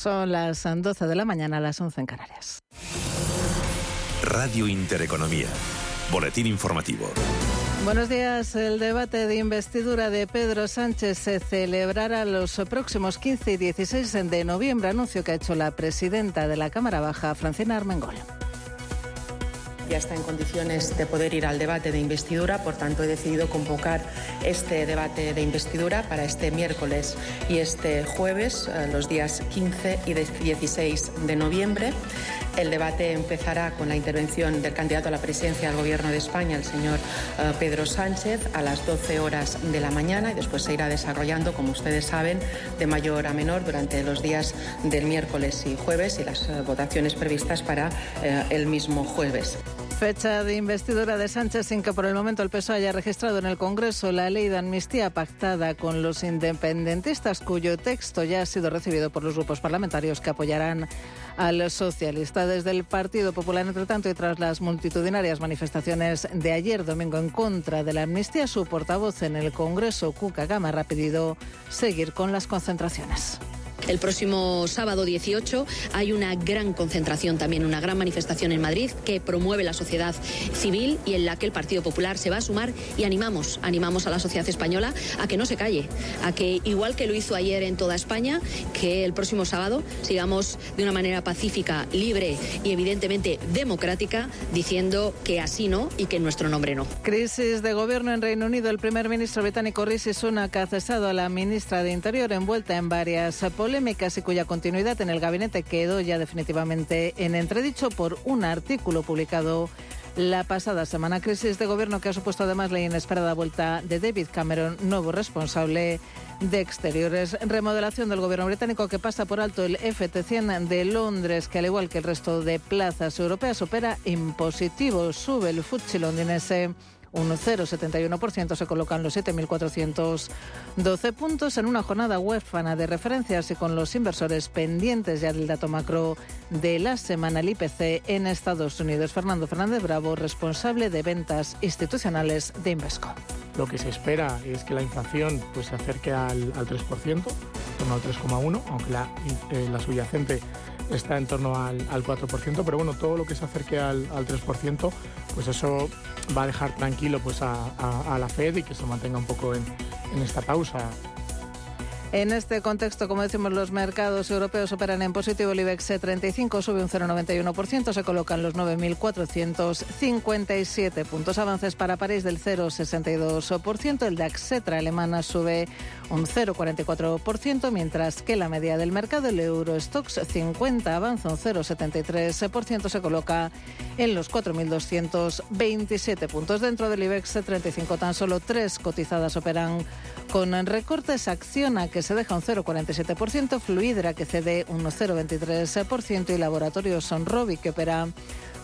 Son las 12 de la mañana, las 11 en Canarias. Radio Intereconomía. Boletín informativo. Buenos días. El debate de investidura de Pedro Sánchez se celebrará los próximos 15 y 16 de noviembre, anuncio que ha hecho la presidenta de la Cámara Baja, Francina Armengol ya está en condiciones de poder ir al debate de investidura, por tanto he decidido convocar este debate de investidura para este miércoles y este jueves, eh, los días 15 y 16 de noviembre. El debate empezará con la intervención del candidato a la presidencia del Gobierno de España, el señor eh, Pedro Sánchez, a las 12 horas de la mañana y después se irá desarrollando, como ustedes saben, de mayor a menor durante los días del miércoles y jueves y las eh, votaciones previstas para el mismo jueves. Fecha de investidura de Sánchez sin que por el momento el PSOE haya registrado en el Congreso la ley de amnistía pactada con los independentistas, cuyo texto ya ha sido recibido por los grupos parlamentarios que apoyarán al socialista. Desde el Partido Popular, entre tanto, y tras las multitudinarias manifestaciones de ayer domingo en contra de la amnistía, su portavoz en el Congreso, Cuca Gama, ha pedido seguir con las concentraciones. El próximo sábado 18 hay una gran concentración también, una gran manifestación en Madrid que promueve la sociedad civil y en la que el Partido Popular se va a sumar y animamos, animamos a la sociedad española a que no se calle, a que igual que lo hizo ayer en toda España, que el próximo sábado sigamos de una manera pacífica, libre y evidentemente democrática diciendo que así no y que en nuestro nombre no. Crisis de gobierno en Reino Unido. El primer ministro británico Rishi Sunak ha cesado a la ministra de Interior envuelta en varias políticas polémicas y cuya continuidad en el gabinete quedó ya definitivamente en entredicho por un artículo publicado la pasada semana. Crisis de gobierno que ha supuesto además la inesperada vuelta de David Cameron, nuevo responsable de Exteriores. Remodelación del gobierno británico que pasa por alto el FT100 de Londres, que al igual que el resto de plazas europeas opera en positivo. Sube el FTSE londinense un 0,71%, se colocan los 7.412 puntos en una jornada huérfana de referencias y con los inversores pendientes ya del dato macro de la semana, el IPC en Estados Unidos. Fernando Fernández Bravo, responsable de ventas institucionales de Invesco. Lo que se espera es que la inflación pues, se acerque al, 3%, en torno al 3,1%, aunque la, eh, la subyacente está en torno al, 4%, pero bueno, todo lo que se acerque al, al 3%, pues eso va a dejar tranquilo pues a, la Fed y que se mantenga un poco en, esta pausa. En este contexto, como decimos, los mercados europeos operan en positivo. El IBEX 35 sube un 0,91%, se colocan los 9.457 puntos. Avances para París del 0,62%. El DAX Cetra alemana sube un 0,44%, mientras que la media del mercado, el Eurostox 50, avanza un 0,73%, se coloca en los 4.227 puntos. Dentro del IBEX 35, tan solo tres cotizadas operan con recortes. Acciona que se deja un 0,47%, Fluidra que cede un 0,23% y Laboratorios Sonrobi que opera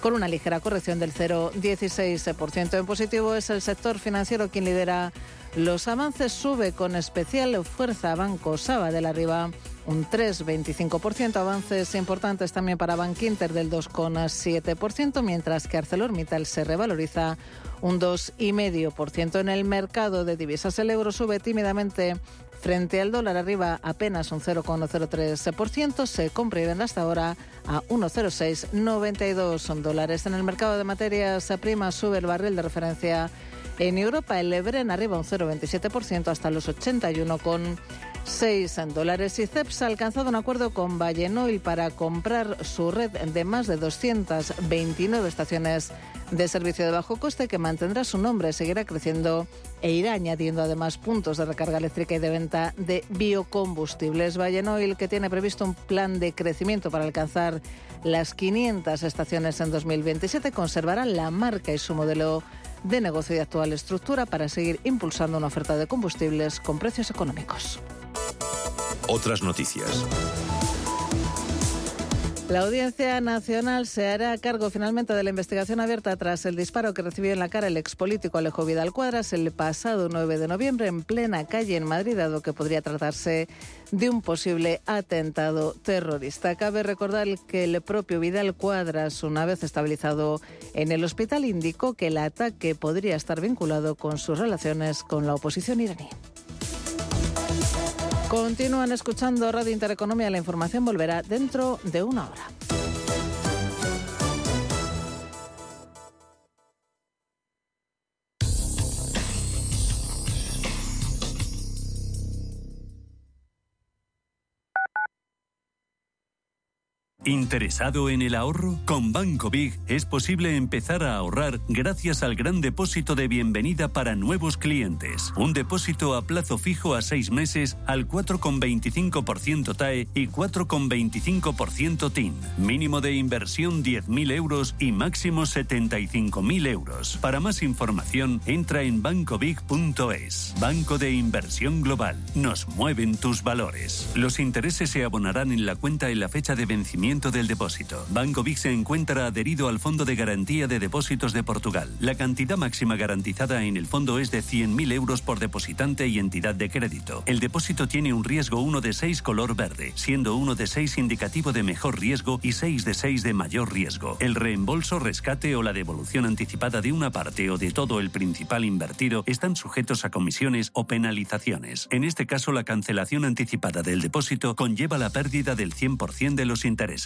con una ligera corrección del 0,16%. En positivo es el sector financiero quien lidera los avances. Sube con especial fuerza Banco Sabadell arriba un 3,25%. Avances importantes también para Bankinter del 2,7%, mientras que ArcelorMittal se revaloriza un 2,5%. En el mercado de divisas el euro sube tímidamente frente al dólar arriba apenas un 0,03%. Se compra y vende hasta ahora a 1,0692 dólares. En el mercado de materias primas sube el barril de referencia en Europa. El Ebren arriba un 0,27% hasta los 81,6 dólares. Y CEPS ha alcanzado un acuerdo con Oil para comprar su red de más de 229 estaciones de servicio de bajo coste que mantendrá su nombre, seguirá creciendo e irá añadiendo además puntos de recarga eléctrica y de venta de biocombustibles. Oil, que tiene previsto un plan de crecimiento para alcanzar las 500 estaciones en 2027, conservará la marca y su modelo de negocio y actual estructura para seguir impulsando una oferta de combustibles con precios económicos. Otras noticias. La Audiencia Nacional se hará cargo finalmente de la investigación abierta tras el disparo que recibió en la cara el expolítico Alejo Vidal Cuadras el pasado 9 de noviembre en plena calle en Madrid, dado que podría tratarse de un posible atentado terrorista. Cabe recordar que el propio Vidal Cuadras, una vez estabilizado en el hospital, indicó que el ataque podría estar vinculado con sus relaciones con la oposición iraní. Continúan escuchando Radio Intereconomía. La información volverá dentro de una hora. ¿Interesado en el ahorro? Con Banco Big es posible empezar a ahorrar gracias al gran depósito de bienvenida para nuevos clientes. Un depósito a plazo fijo a seis meses al 4,25% TAE y 4,25% TIN. Mínimo de inversión 10.000 euros y máximo 75.000 euros. Para más información, entra en bancobig.es. Banco de Inversión Global. Nos mueven tus valores. Los intereses se abonarán en la cuenta en la fecha de vencimiento del depósito. Banco Vic se encuentra adherido al Fondo de Garantía de Depósitos de Portugal. La cantidad máxima garantizada en el fondo es de 100.000 euros por depositante y entidad de crédito. El depósito tiene un riesgo 1 de 6 color verde, siendo 1 de 6 indicativo de mejor riesgo y 6 de 6 de mayor riesgo. El reembolso, rescate o la devolución anticipada de una parte o de todo el principal invertido están sujetos a comisiones o penalizaciones. En este caso, la cancelación anticipada del depósito conlleva la pérdida del 100% de los intereses.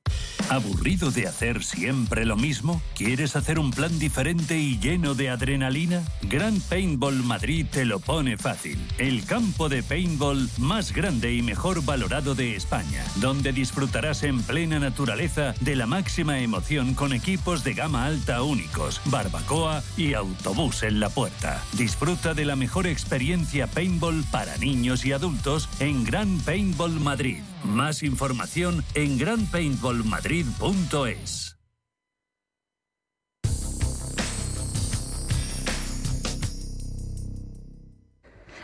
¿Aburrido de hacer siempre lo mismo? ¿Quieres hacer un plan diferente y lleno de adrenalina? Gran Paintball Madrid te lo pone fácil. El campo de paintball más grande y mejor valorado de España, donde disfrutarás en plena naturaleza de la máxima emoción con equipos de gama alta únicos, barbacoa y autobús en la puerta. Disfruta de la mejor experiencia paintball para niños y adultos en Gran Paintball Madrid. Más información en granpaintballmadrid.es.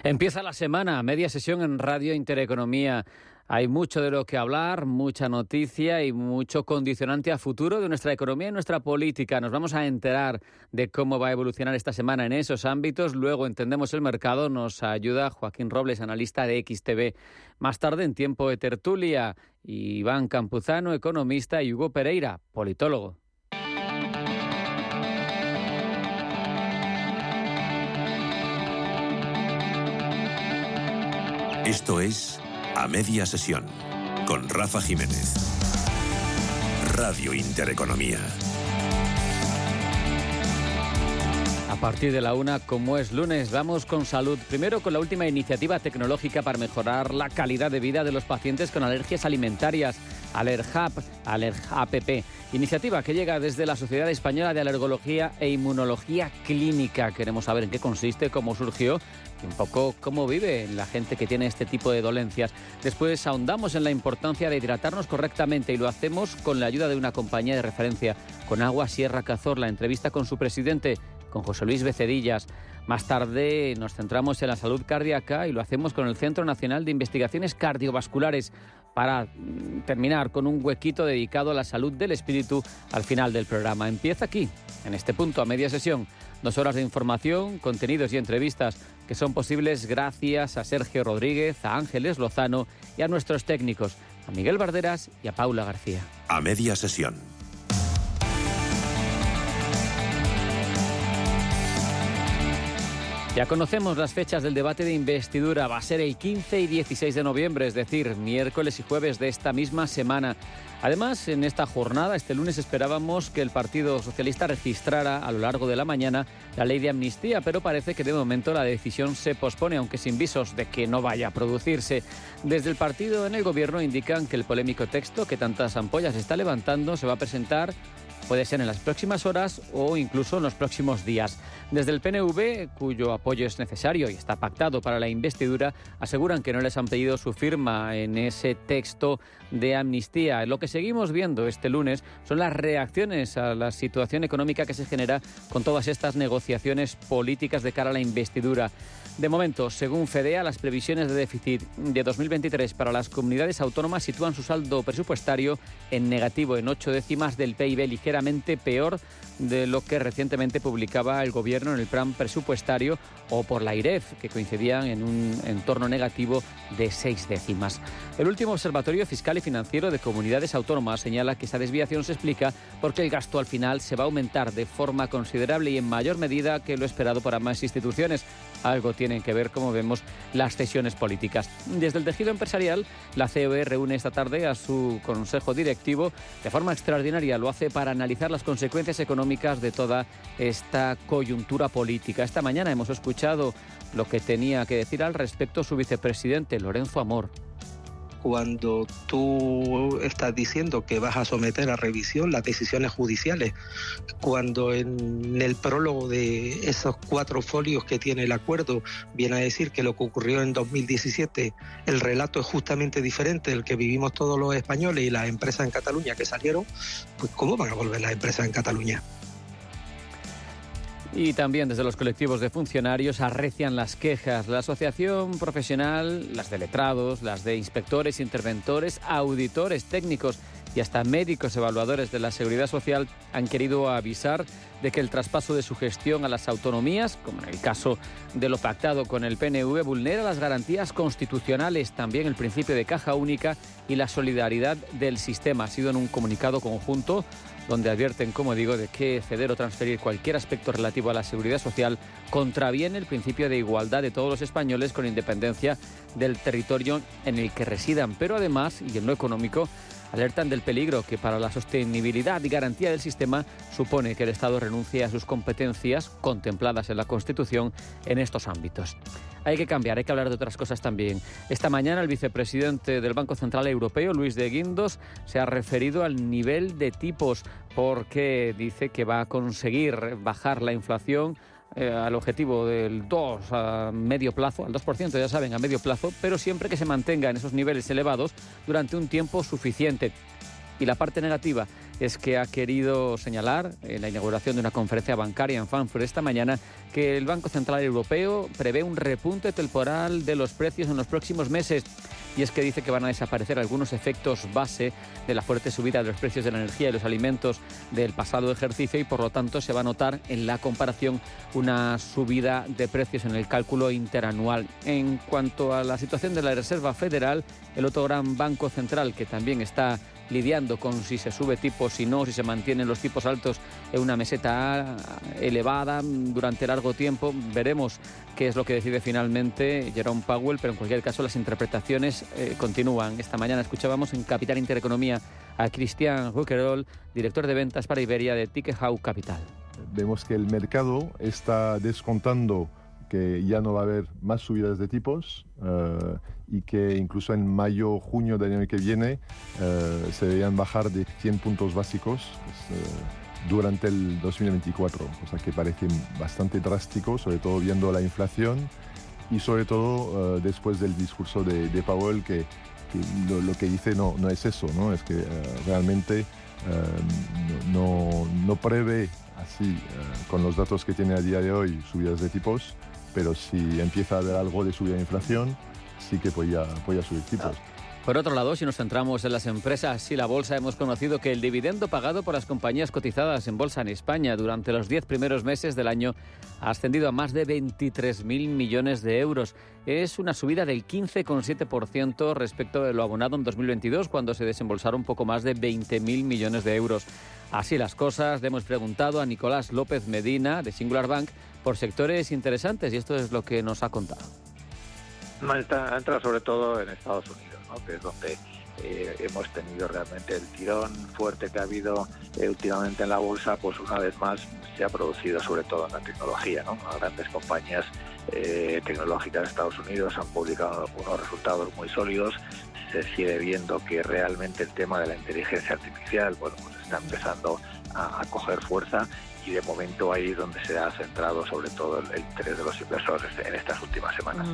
Empieza la semana, media sesión en Radio Intereconomía. Hay mucho de lo que hablar, mucha noticia y mucho condicionante a futuro de nuestra economía y nuestra política. Nos vamos a enterar de cómo va a evolucionar esta semana en esos ámbitos. Luego entendemos el mercado. Nos ayuda Joaquín Robles, analista de XTV. Más tarde, en tiempo de tertulia, Iván Campuzano, economista, y Hugo Pereira, politólogo. Esto es A Media Sesión con Rafa Jiménez. Radio Intereconomía. A partir de la una, como es lunes, vamos con salud. Primero con la última iniciativa tecnológica para mejorar la calidad de vida de los pacientes con alergias alimentarias, AlerHub, AlergApp. Iniciativa que llega desde la Sociedad Española de Alergología e Inmunología Clínica. Queremos saber en qué consiste, cómo surgió y un poco cómo vive la gente que tiene este tipo de dolencias. Después ahondamos en la importancia de hidratarnos correctamente y lo hacemos con la ayuda de una compañía de referencia, con Agua Sierra Cazor, la entrevista con su presidente, con José Luis Becedillas. Más tarde nos centramos en la salud cardíaca y lo hacemos con el Centro Nacional de Investigaciones Cardiovasculares para mm, terminar con un huequito dedicado a la salud del espíritu al final del programa. Empieza aquí, en este punto, a media sesión. Dos horas de información, contenidos y entrevistas que son posibles gracias a Sergio Rodríguez, a Ángeles Lozano y a nuestros técnicos, a Miguel Barderas y a Paula García. A media sesión. Ya conocemos las fechas del debate de investidura. Va a ser el 15 y 16 de noviembre, es decir, miércoles y jueves de esta misma semana. Además, en esta jornada, este lunes, esperábamos que el Partido Socialista registrara a lo largo de la mañana la ley de amnistía, pero parece que de momento la decisión se pospone, aunque sin visos de que no vaya a producirse. Desde el partido en el gobierno indican que el polémico texto que tantas ampollas está levantando se va a presentar puede ser en las próximas horas o incluso en los próximos días. Desde el PNV, cuyo apoyo es necesario y está pactado para la investidura, aseguran que no les han pedido su firma en ese texto de amnistía. Lo que seguimos viendo este lunes son las reacciones a la situación económica que se genera con todas estas negociaciones políticas de cara a la investidura. De momento, según FEDEA, las previsiones de déficit de 2023 para las comunidades autónomas sitúan su saldo presupuestario en negativo, en ocho décimas del PIB, ligeramente peor de lo que recientemente publicaba el Gobierno en el plan presupuestario o por la IREF, que coincidían en un entorno negativo de seis décimas. El último Observatorio Fiscal y Financiero de Comunidades Autónomas señala que esa desviación se explica porque el gasto al final se va a aumentar de forma considerable y en mayor medida que lo esperado por ambas instituciones. Algo tienen que ver, como vemos, las cesiones políticas. Desde el tejido empresarial, la COE reúne esta tarde a su consejo directivo de forma extraordinaria. Lo hace para analizar las consecuencias económicas de toda esta coyuntura política. Esta mañana hemos escuchado lo que tenía que decir al respecto su vicepresidente, Lorenzo Amor cuando tú estás diciendo que vas a someter a revisión las decisiones judiciales, cuando en el prólogo de esos cuatro folios que tiene el acuerdo viene a decir que lo que ocurrió en 2017, el relato es justamente diferente del que vivimos todos los españoles y las empresas en Cataluña que salieron, pues ¿cómo van a volver las empresas en Cataluña? Y también desde los colectivos de funcionarios arrecian las quejas. La asociación profesional, las de letrados, las de inspectores, interventores, auditores técnicos y hasta médicos evaluadores de la seguridad social han querido avisar de que el traspaso de su gestión a las autonomías, como en el caso de lo pactado con el PNV, vulnera las garantías constitucionales, también el principio de caja única y la solidaridad del sistema. Ha sido en un comunicado conjunto donde advierten, como digo, de que ceder o transferir cualquier aspecto relativo a la seguridad social contraviene el principio de igualdad de todos los españoles con independencia del territorio en el que residan. Pero además, y en lo económico, alertan del peligro que para la sostenibilidad y garantía del sistema supone que el Estado renuncie a sus competencias contempladas en la Constitución en estos ámbitos. Hay que cambiar, hay que hablar de otras cosas también. Esta mañana el vicepresidente del Banco Central Europeo, Luis de Guindos, se ha referido al nivel de tipos porque dice que va a conseguir bajar la inflación eh, al objetivo del 2 a medio plazo, al 2%, ya saben, a medio plazo, pero siempre que se mantenga en esos niveles elevados durante un tiempo suficiente. Y la parte negativa es que ha querido señalar en la inauguración de una conferencia bancaria en Frankfurt esta mañana que el Banco Central Europeo prevé un repunte temporal de los precios en los próximos meses. Y es que dice que van a desaparecer algunos efectos base de la fuerte subida de los precios de la energía y los alimentos del pasado ejercicio y por lo tanto se va a notar en la comparación una subida de precios en el cálculo interanual. En cuanto a la situación de la Reserva Federal, el otro gran banco central que también está lidiando con si se sube tipos, si no, si se mantienen los tipos altos en una meseta elevada durante largo tiempo. Veremos qué es lo que decide finalmente Jerome Powell, pero en cualquier caso las interpretaciones eh, continúan. Esta mañana escuchábamos en Capital Intereconomía a Cristian Ruckerol, director de ventas para Iberia de Tikehau Capital. Vemos que el mercado está descontando que ya no va a haber más subidas de tipos eh, y que incluso en mayo, junio del año que viene eh, se deberían bajar de 100 puntos básicos pues, eh, durante el 2024, o sea que parece bastante drástico, sobre todo viendo la inflación y sobre todo después del discurso de, de Powell que, lo, que dice no, es eso, es que realmente no, no, prevé así, con los datos que tiene a día de hoy, subidas de tipos, pero si empieza a haber algo de subida de inflación, sí que podía, podía subir tipos. Por otro lado, si nos centramos en las empresas y la bolsa, hemos conocido que el dividendo pagado por las compañías cotizadas en bolsa en España durante los 10 primeros meses del año ha ascendido a más de 23.000 millones de euros. Es una subida del 15,7% respecto de lo abonado en 2022, cuando se desembolsaron poco más de 20.000 millones de euros. Así las cosas, le hemos preguntado a Nicolás López Medina, de Singular Bank, por sectores interesantes y esto es lo que nos ha contado. Entra, entra sobre todo en Estados Unidos, que es donde eh, hemos tenido realmente el tirón fuerte que ha habido eh, últimamente en la bolsa, pues una vez más se ha producido sobre todo en la tecnología. ¿no? Grandes compañías eh, tecnológicas de Estados Unidos han publicado unos resultados muy sólidos. Se sigue viendo que realmente el tema de la inteligencia artificial bueno, pues está empezando a, coger fuerza y de momento ahí es donde se ha centrado sobre todo el, interés de los inversores en estas últimas semanas.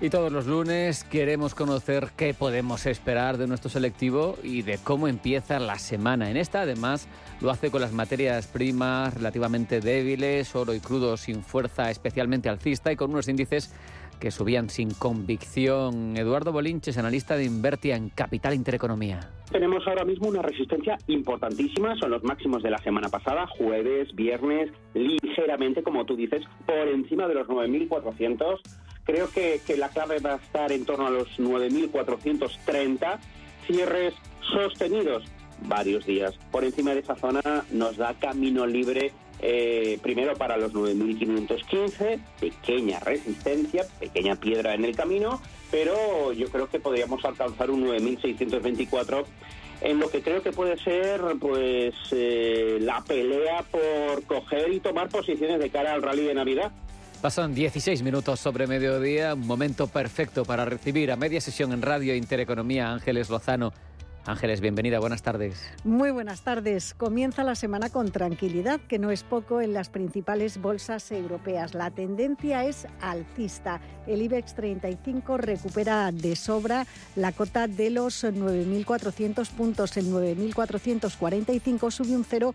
Y todos los lunes queremos conocer qué podemos esperar de nuestro selectivo y de cómo empieza la semana. En esta, además, lo hace con las materias primas relativamente débiles, oro y crudo sin fuerza especialmente alcista y con unos índices que subían sin convicción. Eduardo Bolinches, analista de Invertia en Capital Intereconomía. Tenemos ahora mismo una resistencia importantísima, son los máximos de la semana pasada, jueves, viernes, ligeramente, como tú dices, por encima de los 9.400 Creo que, la clave va a estar en torno a los 9.430 cierres sostenidos varios días. Por encima de esa zona nos da camino libre eh, primero para los 9.515, pequeña resistencia, pequeña piedra en el camino, pero yo creo que podríamos alcanzar un 9.624 en lo que creo que puede ser pues eh, la pelea por coger y tomar posiciones de cara al rally de Navidad. Pasan 16 minutos sobre mediodía, un momento perfecto para recibir a media sesión en Radio Intereconomía Ángeles Lozano. Ángeles, bienvenida, buenas tardes. Muy buenas tardes. Comienza la semana con tranquilidad, que no es poco en las principales bolsas europeas. La tendencia es alcista. El IBEX 35 recupera de sobra la cota de los 9.400 puntos. En 9.445 sube un 0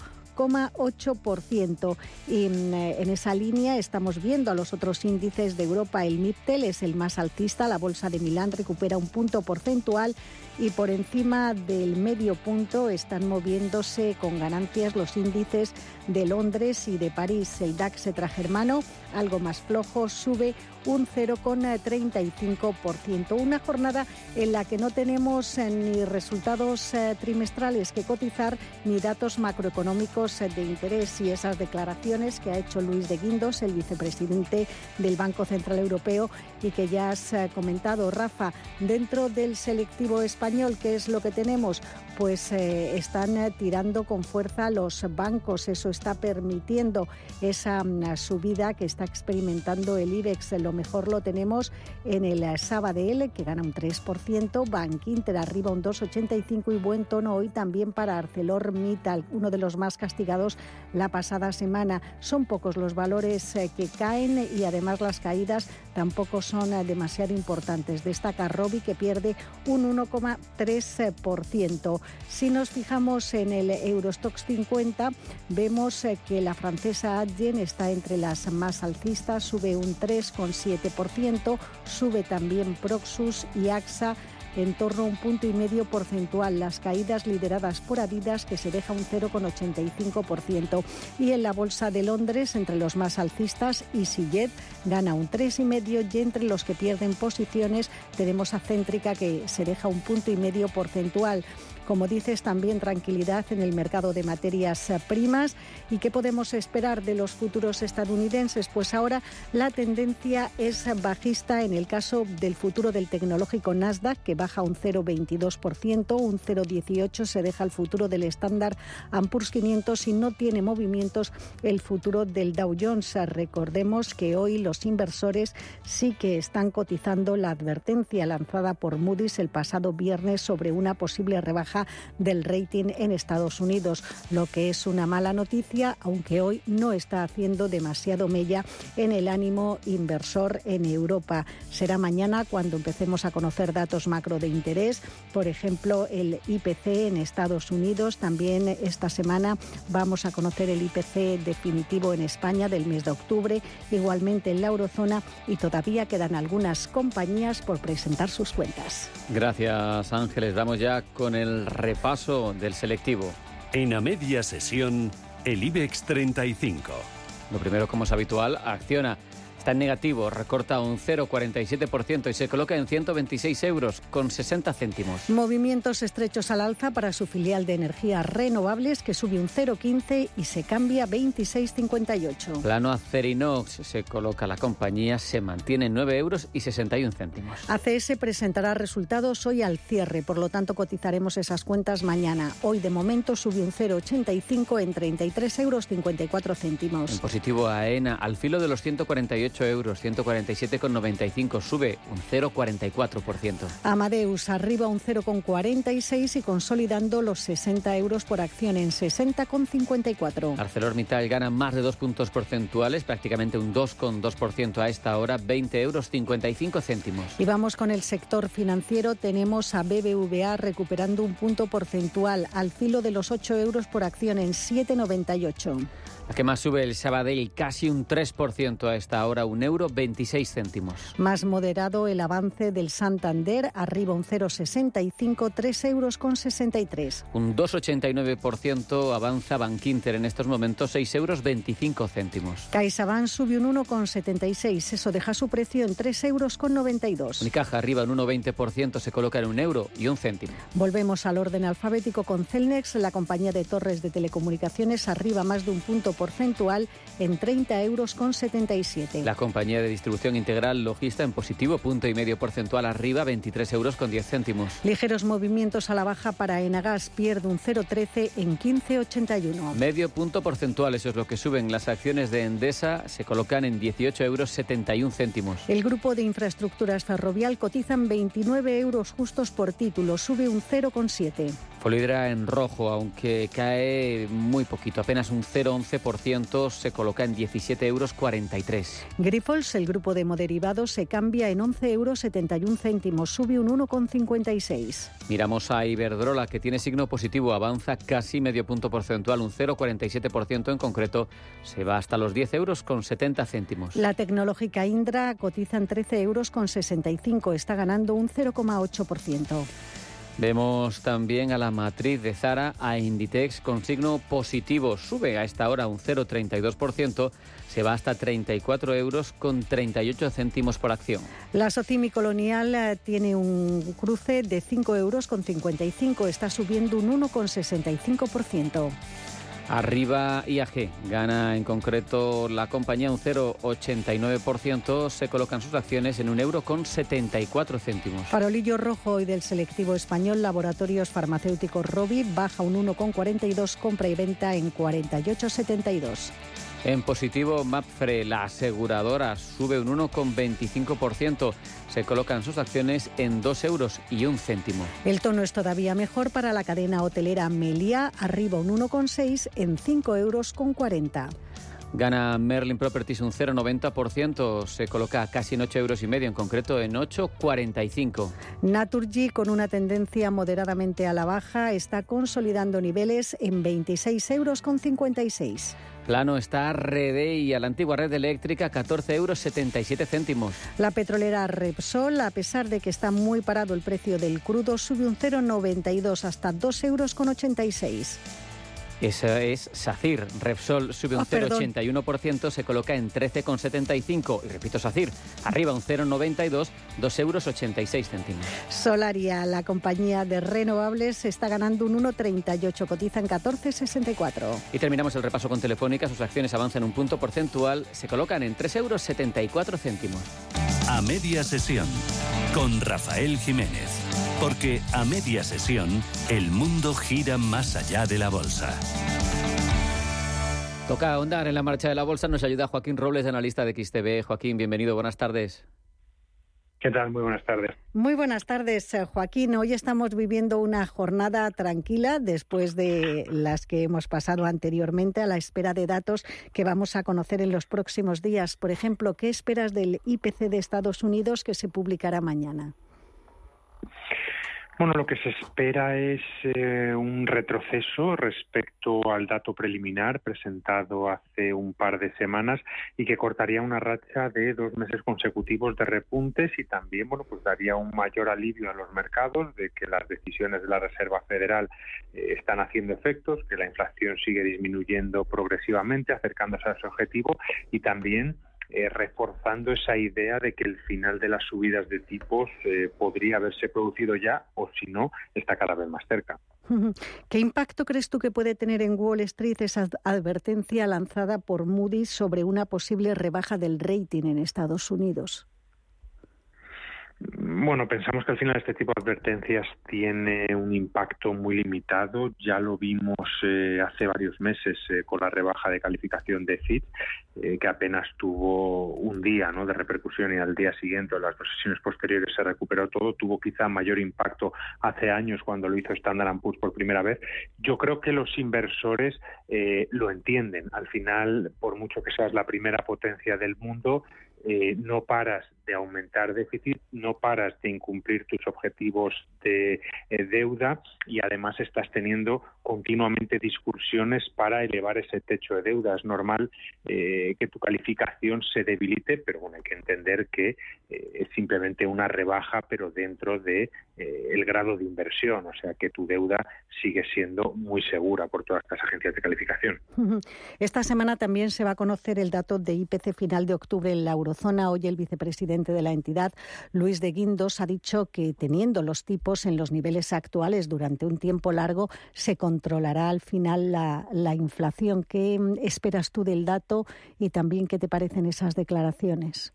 y mm, en esa línea estamos viendo a los otros índices de Europa. El MIPTEL es el más alcista, la bolsa de Milán recupera un punto porcentual y por encima del medio punto están moviéndose con ganancias los índices de Londres y de París. El DAX germano, algo más flojo, sube un 0,35%. Una jornada en la que no tenemos eh, ni resultados eh, trimestrales que cotizar ni datos macroeconómicos eh, de interés y esas declaraciones que ha hecho Luis de Guindos, el vicepresidente del Banco Central Europeo y que ya has comentado, Rafa, dentro del selectivo español, ¿qué es lo que tenemos? Pues están tirando con fuerza los bancos. Eso está permitiendo esa mm, subida que está experimentando el IBEX. Lo mejor lo tenemos en el Sabadell, que gana un 3%, Bank Inter arriba un 2,85 y buen tono hoy también para ArcelorMittal, uno de los más castigados la pasada semana. Son pocos los valores eh, que caen y además las caídas tampoco son eh, demasiado importantes. Destaca Robi que pierde un 1,3%. Si nos fijamos en el Eurostox 50, vemos eh, que la francesa Adyen está entre las más alcistas, sube un 3,7%, sube también Proxus y AXA en torno a un punto y medio porcentual. Las caídas lideradas por Adidas, que se deja un 0,85%. Y en la Bolsa de Londres, entre los más alcistas, EasyJet gana un 3,5% y entre los que pierden posiciones tenemos a Céntrica, que se deja un punto y medio porcentual. Como dices, también tranquilidad en el mercado de materias primas. ¿Y qué podemos esperar de los futuros estadounidenses? Pues ahora la tendencia es bajista en el caso del futuro del tecnológico Nasdaq, que baja un 0,22%, un 0,18% se deja el futuro del estándar Ampurs 500 y no tiene movimientos el futuro del Dow Jones. Recordemos que hoy los inversores sí que están cotizando la advertencia lanzada por Moody's el pasado viernes sobre una posible rebaja del rating en Estados Unidos, lo que es una mala noticia, aunque hoy no está haciendo demasiado mella en el ánimo inversor en Europa. Será mañana cuando empecemos a conocer datos macro de interés, por ejemplo, el IPC en Estados Unidos. También esta semana vamos a conocer el IPC definitivo en España del mes de octubre, igualmente en la eurozona y todavía quedan algunas compañías por presentar sus cuentas. Gracias Ángeles. Vamos ya con el repaso del selectivo. En a media sesión, el IBEX 35. Lo primero, como es habitual, acciona está en negativo, recorta un 0,47% y se coloca en 126 euros con 60 céntimos. Movimientos estrechos al alza para su filial de energías renovables que sube un 0,15 y se cambia 26,58. Plano Acerinox se coloca la compañía, se mantiene en 9 euros y 61 céntimos. ACS presentará resultados hoy al cierre, por lo tanto cotizaremos esas cuentas mañana. Hoy de momento sube un 0,85 en 33 euros 54 céntimos. En positivo AENA, al filo de los 148 148 euros, 147,95, sube un 0,44%. Amadeus arriba un 0,46 y consolidando los 60 euros por acción en 60,54. ArcelorMittal gana más de dos puntos porcentuales, prácticamente un 2,2% a esta hora, 20 euros 55 céntimos. Y vamos con el sector financiero. Tenemos a BBVA recuperando un punto porcentual al filo de los 8 euros por acción en 7,98. La que más sube el Sabadell, casi un 3% a esta hora, un euro 26 céntimos. Más moderado el avance del Santander, arriba un 0,65, 3 euros con 63. Un 2,89% avanza Bankinter en estos momentos, 6 euros 25 céntimos. CaixaBank sube un 1,76, eso deja su precio en 3 euros con 92. Unicaja arriba un 1,20%, se coloca en un euro y un céntimo. Volvemos al orden alfabético con Celnex, la compañía de torres de telecomunicaciones arriba más de un punto porcentual en 30 euros con 77. La compañía de distribución integral Logista en positivo, punto y medio porcentual arriba, 23 euros con 10 céntimos. Ligeros movimientos a la baja para Enagas, pierde un 0,13 en 15,81. Medio punto porcentual, eso es lo que suben las acciones de Endesa, se colocan en 18 euros 71 céntimos. El grupo de infraestructuras ferrovial cotizan 29 euros justos por título, sube un 0,7. Polidra en rojo, aunque cae muy poquito, apenas un 0,11%, se coloca en 17,43 euros. Grifols, el grupo de moderivados, se cambia en 11,71 euros, céntimos, sube un 1,56. Miramos a Iberdrola, que tiene signo positivo, avanza casi medio punto porcentual, un 0,47% en concreto, se va hasta los 10 euros con 70 céntimos. La tecnológica Indra cotiza en 13 euros con 65, está ganando un 0,8%. Vemos también a la matriz de Zara, a Inditex, con signo positivo. Sube a esta hora un 0,32%, se va hasta 34 euros con 38 céntimos por acción. La Socimi Colonial eh, tiene un cruce de 5 euros con 55, está subiendo un 1,65%. Arriba IAG, gana en concreto la compañía un 0,89%, se colocan sus acciones en un euro con 74 céntimos. Farolillo rojo y del selectivo español Laboratorios Farmacéuticos Robi baja un 1,42, compra y venta en 48,72. En positivo, Mapfre, la aseguradora, sube un 1,25%. Se colocan sus acciones en 2 euros y un céntimo. El tono es todavía mejor para la cadena hotelera Melia, arriba un 1,6 en 5 euros con 40. Gana Merlin Properties un 0,90%, se coloca casi en 8 euros y medio, en concreto en 8,45. Naturgy, con una tendencia moderadamente a la baja, está consolidando niveles en 26 euros con 56. Plano está y a la antigua red eléctrica 14 euros 77 céntimos. La petrolera Repsol, a pesar de que está muy parado el precio del crudo, sube un 0,92 hasta 2 euros con 86. Esa es SACIR. Repsol sube un Ah, perdón. 0,81%, se coloca en 13,75. Y repito, SACIR, arriba un 0,92, 2 euros 86 céntimos. Solaria, la compañía de renovables, está ganando un 1,38, cotiza en 14,64. Y terminamos el repaso con Telefónica. Sus acciones avanzan un punto porcentual, se colocan en 3 euros 74 céntimos. A media sesión con Rafael Jiménez. Porque a media sesión el mundo gira más allá de la bolsa. Toca ahondar en la marcha de la bolsa. Nos ayuda Joaquín Robles, analista de XTV. Joaquín, bienvenido, buenas tardes. ¿Qué tal? Muy buenas tardes. Muy buenas tardes, eh, Joaquín. Hoy estamos viviendo una jornada tranquila después de las que hemos pasado anteriormente a la espera de datos que vamos a conocer en los próximos días. Por ejemplo, ¿qué esperas del IPC de Estados Unidos que se publicará mañana? Bueno, lo que se espera es eh, un retroceso respecto al dato preliminar presentado hace un par de semanas y que cortaría una racha de dos meses consecutivos de repuntes y también, bueno, pues daría un mayor alivio a los mercados de que las decisiones de la Reserva Federal eh, están haciendo efectos, que la inflación sigue disminuyendo progresivamente, acercándose a su objetivo y también eh, reforzando esa idea de que el final de las subidas de tipos eh, podría haberse producido ya o si no está cada vez más cerca. ¿Qué impacto crees tú que puede tener en Wall Street esa ad- advertencia lanzada por Moody's sobre una posible rebaja del rating en Estados Unidos? Bueno, pensamos que al final este tipo de advertencias tiene un impacto muy limitado. Ya lo vimos eh, hace varios meses eh, con la rebaja de calificación de FIT, eh, que apenas tuvo un día ¿no? de repercusión y al día siguiente, en las sesiones posteriores, se recuperó todo. Tuvo quizá mayor impacto hace años cuando lo hizo Standard Poor's por primera vez. Yo creo que los inversores lo entienden. Al final, por mucho que seas la primera potencia del mundo, no paras de aumentar déficit, no paras de incumplir tus objetivos de eh, deuda y además estás teniendo continuamente discursiones para elevar ese techo de deuda. Es normal eh, que tu calificación se debilite, pero bueno, hay que entender que eh, es simplemente una rebaja, pero dentro de el grado de inversión, o sea que tu deuda sigue siendo muy segura por todas estas agencias de calificación. Esta semana también se va a conocer el dato de IPC final de octubre en la eurozona. Hoy el vicepresidente de la entidad, Luis de Guindos, ha dicho que teniendo los tipos en los niveles actuales durante un tiempo largo, se controlará al final la, la inflación. ¿Qué esperas tú del dato y también qué te parecen esas declaraciones?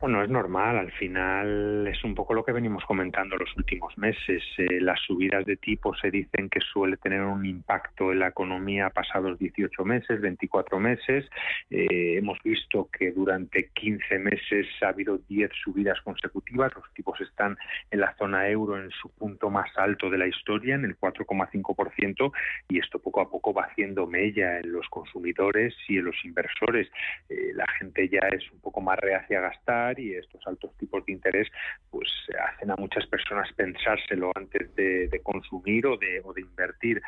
Bueno, es normal, al final es un poco lo que venimos comentando los últimos meses. Eh, las subidas de tipo se dicen que suele tener un impacto en la economía pasados 18 meses, 24 meses. Eh, hemos visto que durante 15 meses ha habido 10 subidas consecutivas. Los tipos están en la zona euro en su punto más alto de la historia, en el 4,5%, y esto poco a poco va haciendo mella en los consumidores y en los inversores. Eh, la gente ya es un poco más reacia a gastar y estos altos tipos de interés pues hacen a muchas personas pensárselo antes de, consumir o de, invertir.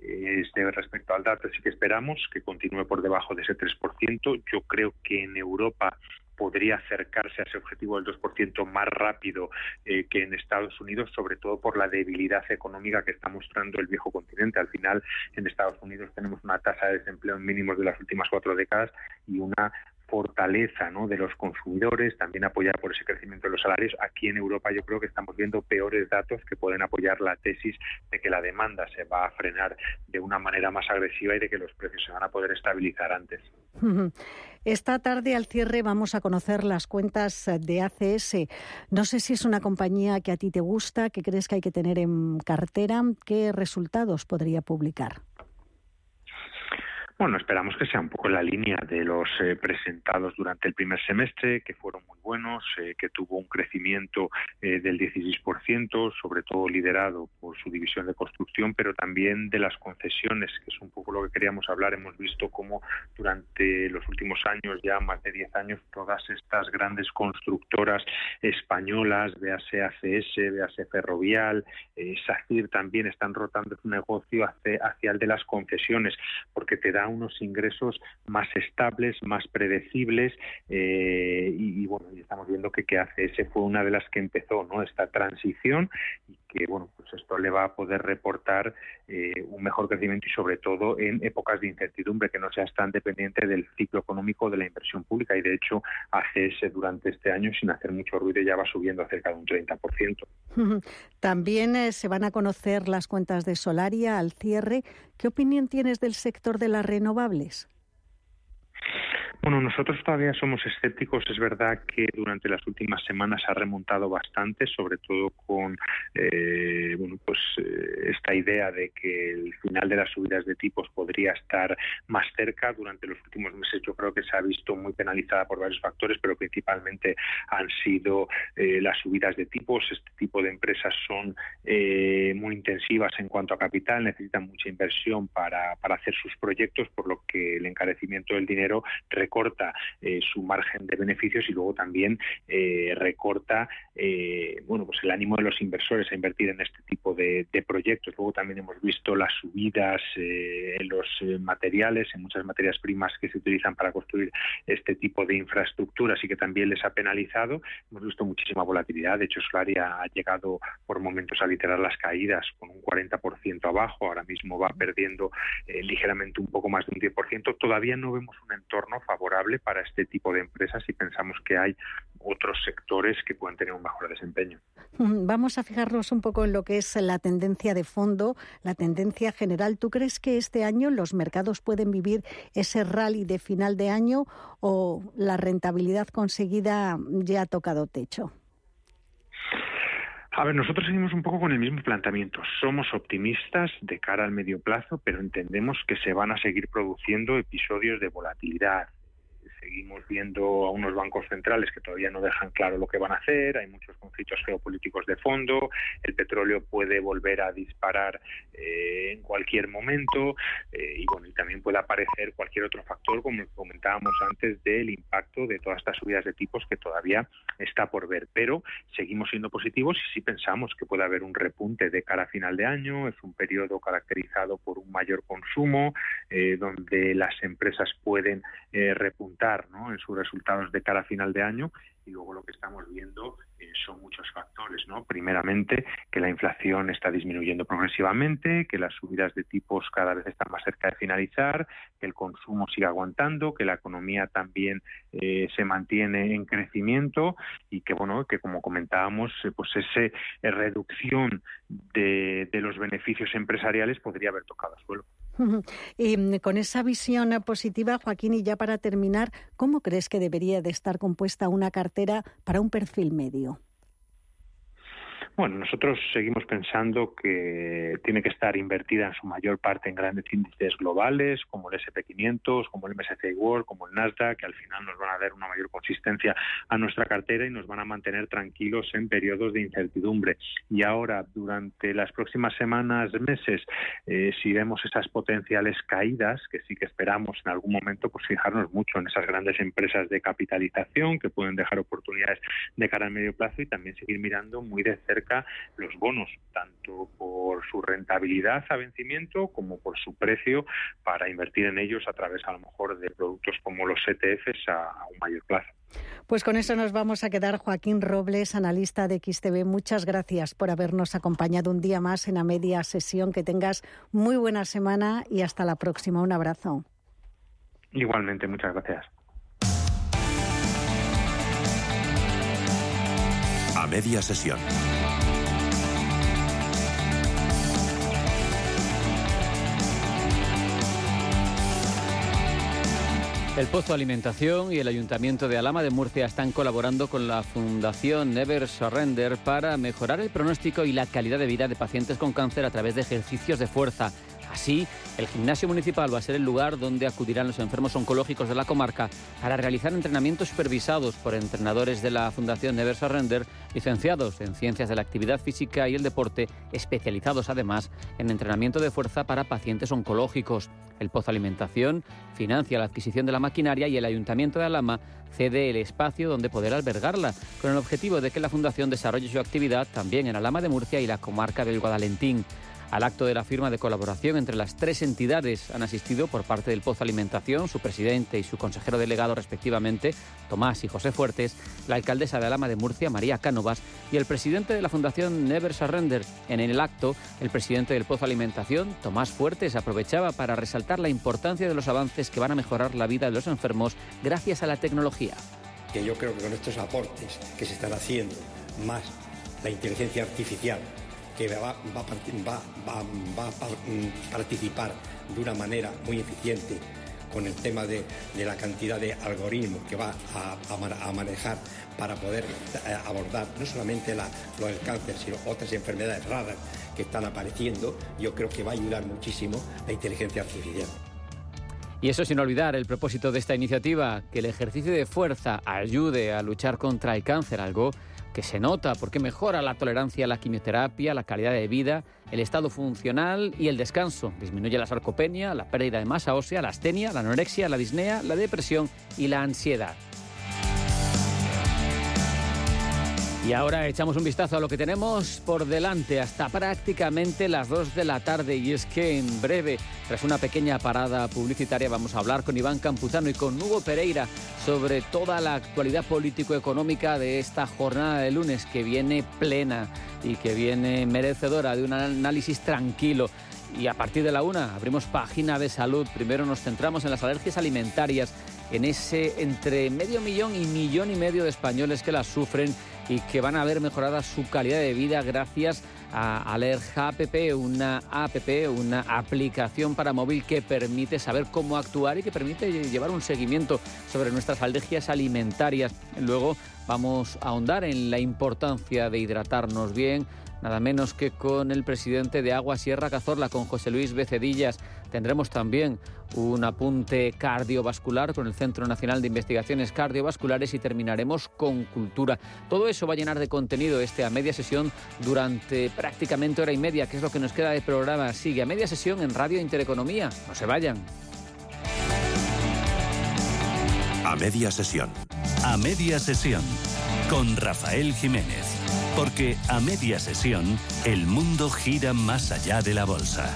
Este, respecto al dato sí que esperamos que continúe por debajo de ese 3%. Yo creo que en Europa podría acercarse a ese objetivo del 2% más rápido eh, que en Estados Unidos, sobre todo por la debilidad económica que está mostrando el viejo continente. Al final, en Estados Unidos tenemos una tasa de desempleo en mínimos de las últimas cuatro décadas y una fortaleza ¿no? de los consumidores, también apoyar por ese crecimiento de los salarios. Aquí en Europa yo creo que estamos viendo peores datos que pueden apoyar la tesis de que la demanda se va a frenar de una manera más agresiva y de que los precios se van a poder estabilizar antes. Esta tarde al cierre vamos a conocer las cuentas de ACS. No sé si es una compañía que a ti te gusta, que crees que hay que tener en cartera. ¿Qué resultados podría publicar? Bueno, esperamos que sea un poco la línea de los eh, presentados durante el primer semestre, que fueron muy buenos, eh, que tuvo un crecimiento eh, del 16%, sobre todo liderado por su división de construcción, pero también de las concesiones, que es un poco lo que queríamos hablar. Hemos visto cómo durante los últimos años, ya más de 10 años, todas estas grandes constructoras españolas, véase ACS, véase Ferrovial, SACIR, también están rotando su negocio hacia, hacia el de las concesiones, porque te da unos ingresos más estables, más predecibles eh, y, bueno, estamos viendo que, que ACS fue una de las que empezó ¿no? esta transición y que bueno, pues esto le va a poder reportar eh, un mejor crecimiento y sobre todo en épocas de incertidumbre que no seas tan dependiente del ciclo económico de la inversión pública y de hecho ACS durante este año sin hacer mucho ruido ya va subiendo cerca de un 30%. También eh, se van a conocer las cuentas de Solaria al cierre. ¿Qué opinión tienes del sector de las renovables? Bueno, nosotros todavía somos escépticos. Es verdad que durante las últimas semanas ha remontado bastante, sobre todo con eh, bueno, pues eh, esta idea de que el final de las subidas de tipos podría estar más cerca. Durante los últimos meses yo creo que se ha visto muy penalizada por varios factores, pero principalmente han sido eh, las subidas de tipos. Este tipo de empresas son muy intensivas en cuanto a capital, necesitan mucha inversión para hacer sus proyectos, por lo que el encarecimiento del dinero recorta eh, su margen de beneficios y luego también eh, recorta eh, bueno pues el ánimo de los inversores a invertir en este tipo de, proyectos. Luego también hemos visto las subidas en los materiales, en muchas materias primas que se utilizan para construir este tipo de infraestructuras y que también les ha penalizado. Hemos visto muchísima volatilidad. De hecho, Solaria ha llegado por momentos a literar las caídas con un 40% abajo. Ahora mismo va perdiendo ligeramente un poco más de un 10%. Todavía no vemos una entorno favorable para este tipo de empresas y pensamos que hay otros sectores que pueden tener un mejor desempeño. Vamos a fijarnos un poco en lo que es la tendencia de fondo, la tendencia general. ¿Tú crees que este año los mercados pueden vivir ese rally de final de año o la rentabilidad conseguida ya ha tocado techo? A ver, nosotros seguimos un poco con el mismo planteamiento. Somos optimistas de cara al medio plazo, pero entendemos que se van a seguir produciendo episodios de volatilidad, seguimos viendo a unos bancos centrales que todavía no dejan claro lo que van a hacer, hay muchos conflictos geopolíticos de fondo, el petróleo puede volver a disparar eh, en cualquier momento eh, y bueno, y también puede aparecer cualquier otro factor, como comentábamos antes, del impacto de todas estas subidas de tipos que todavía está por ver. Pero seguimos siendo positivos y sí pensamos que puede haber un repunte de cara a final de año, es un periodo caracterizado por un mayor consumo, eh, donde las empresas pueden repuntar en sus resultados de cara a final de año y luego lo que estamos viendo eh, son muchos factores, ¿no? Primeramente, que la inflación está disminuyendo progresivamente, que las subidas de tipos cada vez están más cerca de finalizar, que el consumo sigue aguantando, que la economía también eh, se mantiene en crecimiento y que, bueno, que como comentábamos, eh, pues esa reducción de, de los beneficios empresariales podría haber tocado suelo. Y mm, con esa visión positiva, Joaquín, y ya para terminar, ¿cómo crees que debería de estar compuesta una cartera para un perfil medio? Bueno, nosotros seguimos pensando que tiene que estar invertida en su mayor parte en grandes índices globales, como el SP500, como el MSCI World, como el Nasdaq, que al final nos van a dar una mayor consistencia a nuestra cartera y nos van a mantener tranquilos en periodos de incertidumbre. Y ahora, durante las próximas semanas, meses, eh, si vemos esas potenciales caídas, que sí que esperamos en algún momento, pues fijarnos mucho en esas grandes empresas de capitalización que pueden dejar oportunidades de cara al medio plazo y también seguir mirando muy de cerca los bonos, tanto por su rentabilidad a vencimiento como por su precio para invertir en ellos a través a lo mejor de productos como los ETFs a, un mayor plazo. Pues con eso nos vamos a quedar. Joaquín Robles, analista de XTV, muchas gracias por habernos acompañado un día más en la media sesión. Que tengas muy buena semana y hasta la próxima. Un abrazo. Igualmente, muchas gracias. A media sesión. El Pozo Alimentación y el Ayuntamiento de Alama de Murcia están colaborando con la Fundación Never Surrender para mejorar el pronóstico y la calidad de vida de pacientes con cáncer a través de ejercicios de fuerza. Así, el gimnasio municipal va a ser el lugar donde acudirán los enfermos oncológicos de la comarca para realizar entrenamientos supervisados por entrenadores de la Fundación Never Surrender, licenciados en ciencias de la actividad física y el deporte, especializados además en entrenamiento de fuerza para pacientes oncológicos. El Pozo Alimentación financia la adquisición de la maquinaria y el Ayuntamiento de Alama cede el espacio donde poder albergarla, con el objetivo de que la Fundación desarrolle su actividad también en Alama de Murcia y la comarca del Guadalentín. Al acto de la firma de colaboración entre las tres entidades han asistido por parte del Pozo Alimentación, su presidente y su consejero delegado respectivamente, Tomás y José Fuertes, la alcaldesa de Alama de Murcia, María Cánovas, y el presidente de la Fundación Never Surrender. En el acto, el presidente del Pozo Alimentación, Tomás Fuertes, aprovechaba para resaltar la importancia de los avances que van a mejorar la vida de los enfermos gracias a la tecnología. Que yo creo que con estos aportes que se están haciendo, más la inteligencia artificial, que va, a participar de una manera muy eficiente con el tema de, la cantidad de algoritmos que va a, manejar para poder eh, abordar no solamente la, lo del cáncer, sino otras enfermedades raras que están apareciendo, yo creo que va a ayudar muchísimo la inteligencia artificial. Y eso sin olvidar el propósito de esta iniciativa, que el ejercicio de fuerza ayude a luchar contra el cáncer, algo que se nota porque mejora la tolerancia a la quimioterapia, la calidad de vida, el estado funcional y el descanso. Disminuye la sarcopenia, la pérdida de masa ósea, la astenia, la anorexia, la disnea, la depresión y la ansiedad. Y ahora echamos un vistazo a lo que tenemos por delante hasta prácticamente las 2 de la tarde y es que en breve, tras una pequeña parada publicitaria, vamos a hablar con Iván Campuzano y con Hugo Pereira sobre toda la actualidad político-económica de esta jornada de lunes que viene plena y que viene merecedora de un análisis tranquilo Y a partir de la una abrimos página de salud. Primero nos centramos en las alergias alimentarias, en ese entre medio millón y millón y medio de españoles que las sufren y que van a ver mejorada su calidad de vida gracias a Alerja App, una app, una aplicación para móvil que permite saber cómo actuar y que permite llevar un seguimiento sobre nuestras alergias alimentarias. Luego vamos a ahondar en la importancia de hidratarnos bien, nada menos que con el presidente de Agua Sierra Cazorla, con José Luis Becedillas. Tendremos también un apunte cardiovascular con el Centro Nacional de Investigaciones Cardiovasculares y terminaremos con cultura. Todo eso va a llenar de contenido este a media sesión durante prácticamente hora y media, que es lo que nos queda de programa. Sigue a media sesión en Radio Intereconomía. No se vayan. A media sesión. A media sesión. Con Rafael Jiménez. Porque a media sesión el mundo gira más allá de la bolsa.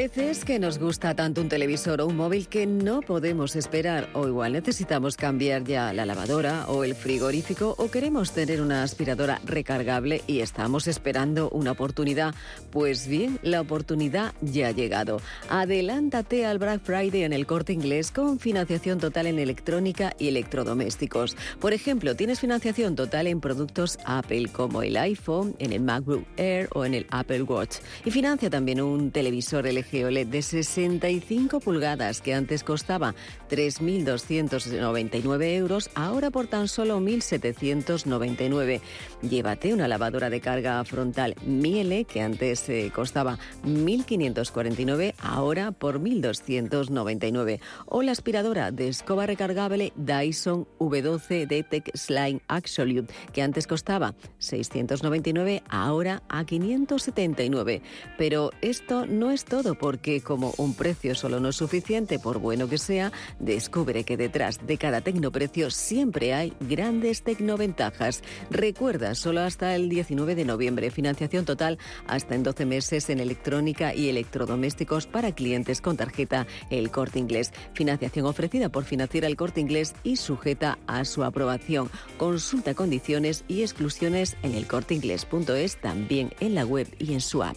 Veces que nos gusta tanto un televisor o un móvil que no podemos esperar o igual necesitamos cambiar ya la lavadora o el frigorífico o queremos tener una aspiradora recargable y estamos esperando una oportunidad. Pues bien, la oportunidad ya ha llegado. Adelántate al Black Friday en el corte inglés con financiación total en electrónica y electrodomésticos. Por ejemplo, tienes financiación total en productos Apple como el iPhone, en el MacBook Air o en el Apple Watch. Y financia también un televisor LG OLED de 65 pulgadas que antes costaba 3.299 euros, ahora por tan solo 1.799. Llévate una lavadora de carga frontal Miele que antes eh, costaba 1.549, ahora por 1.299. O la aspiradora de escoba recargable Dyson V12 Detect Slime Absolute que antes costaba 699, ahora a 579. Pero esto no es todo porque como un precio solo no es suficiente por bueno que sea, descubre que detrás de cada tecnoprecio siempre hay grandes tecnoventajas. Recuerda, solo hasta el 19 de noviembre, financiación total hasta en 12 meses en electrónica y electrodomésticos para clientes con tarjeta El Corte Inglés. Financiación ofrecida por Financiera El Corte Inglés y sujeta a su aprobación. Consulta condiciones y exclusiones en elcorteinglés.es, también en la web y en su app.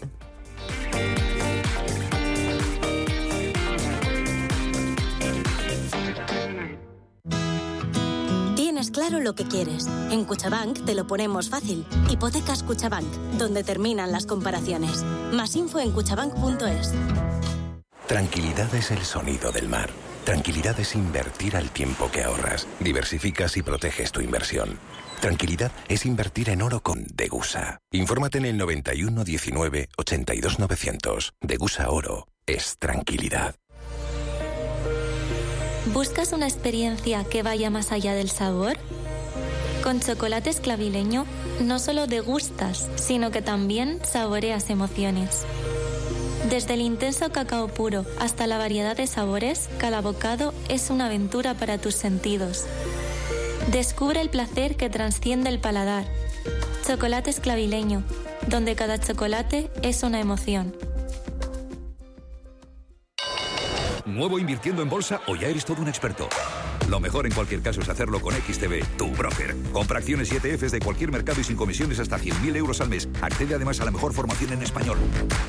Claro lo que quieres. En Cuchabank te lo ponemos fácil. Hipotecas Cuchabank, donde terminan las comparaciones. Más info en cuchabank.es. Tranquilidad es el sonido del mar. Tranquilidad es invertir al tiempo que ahorras. Diversificas y proteges tu inversión. Tranquilidad es invertir en oro con Degusa. Infórmate en el 91 19 82 900. Degusa Oro es tranquilidad. ¿Buscas una experiencia que vaya más allá del sabor? Con chocolate esclavileño no solo degustas, sino que también saboreas emociones. Desde el intenso cacao puro hasta la variedad de sabores, cada bocado es una aventura para tus sentidos. Descubre el placer que transciende el paladar. Chocolate esclavileño, donde cada chocolate es una emoción. ¿Nuevo invirtiendo en bolsa o ya eres todo un experto? Lo mejor en cualquier caso es hacerlo con XTB, tu broker. Compra acciones y ETFs de cualquier mercado y sin comisiones hasta 100.000 euros al mes. Accede además a la mejor formación en español.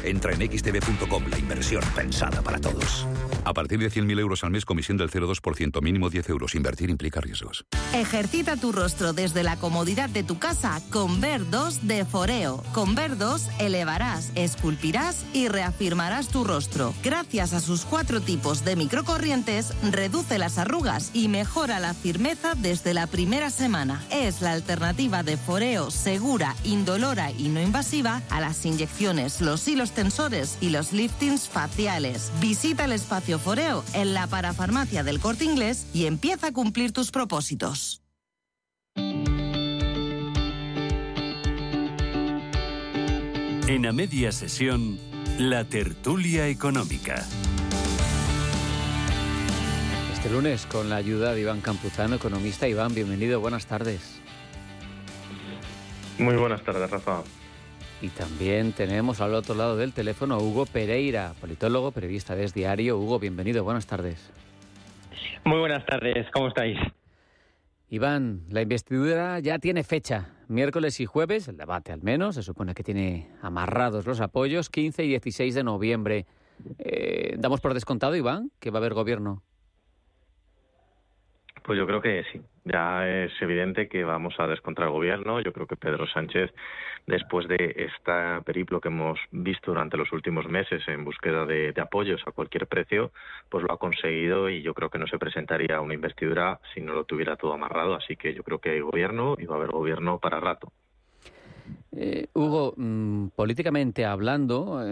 Entra en xtb.com, la inversión pensada para todos. A partir de 100.000 euros al mes, comisión del 0,2%, mínimo 10 euros. Invertir implica riesgos. Ejercita tu rostro desde la comodidad de tu casa con Ver 2 de Foreo. Con Ver 2 elevarás, esculpirás y reafirmarás tu rostro. Gracias a sus cuatro tipos de microcorrientes, reduce las arrugas y mejora la firmeza desde la primera semana. Es la alternativa de Foreo segura, indolora y no invasiva a las inyecciones, los hilos tensores y los liftings faciales. Visita el espacio Foreo en la parafarmacia del Corte Inglés y empieza a cumplir tus propósitos. En a media sesión, la tertulia económica. Este lunes con la ayuda de Iván Campuzano, economista. Iván, bienvenido, buenas tardes. Muy buenas tardes, Rafa. Y también tenemos al otro lado del teléfono a Hugo Pereira, politólogo, periodista de Es Diario. Hugo, bienvenido, buenas tardes. Muy buenas tardes, ¿cómo estáis? Iván, la investidura ya tiene fecha. Miércoles y jueves, el debate al menos, se supone que tiene amarrados los apoyos, 15 y 16 de noviembre. Eh, ¿Damos por descontado, Iván, que va a haber gobierno? Pues yo creo que sí. Ya es evidente que vamos a descontar el gobierno. Yo creo que Pedro Sánchez, después de este periplo que hemos visto durante los últimos meses en búsqueda de, de, apoyos a cualquier precio, pues lo ha conseguido y yo creo que no se presentaría una investidura si no lo tuviera todo amarrado. Así que yo creo que hay gobierno y va a haber gobierno para rato. Eh, Hugo, mm, políticamente hablando,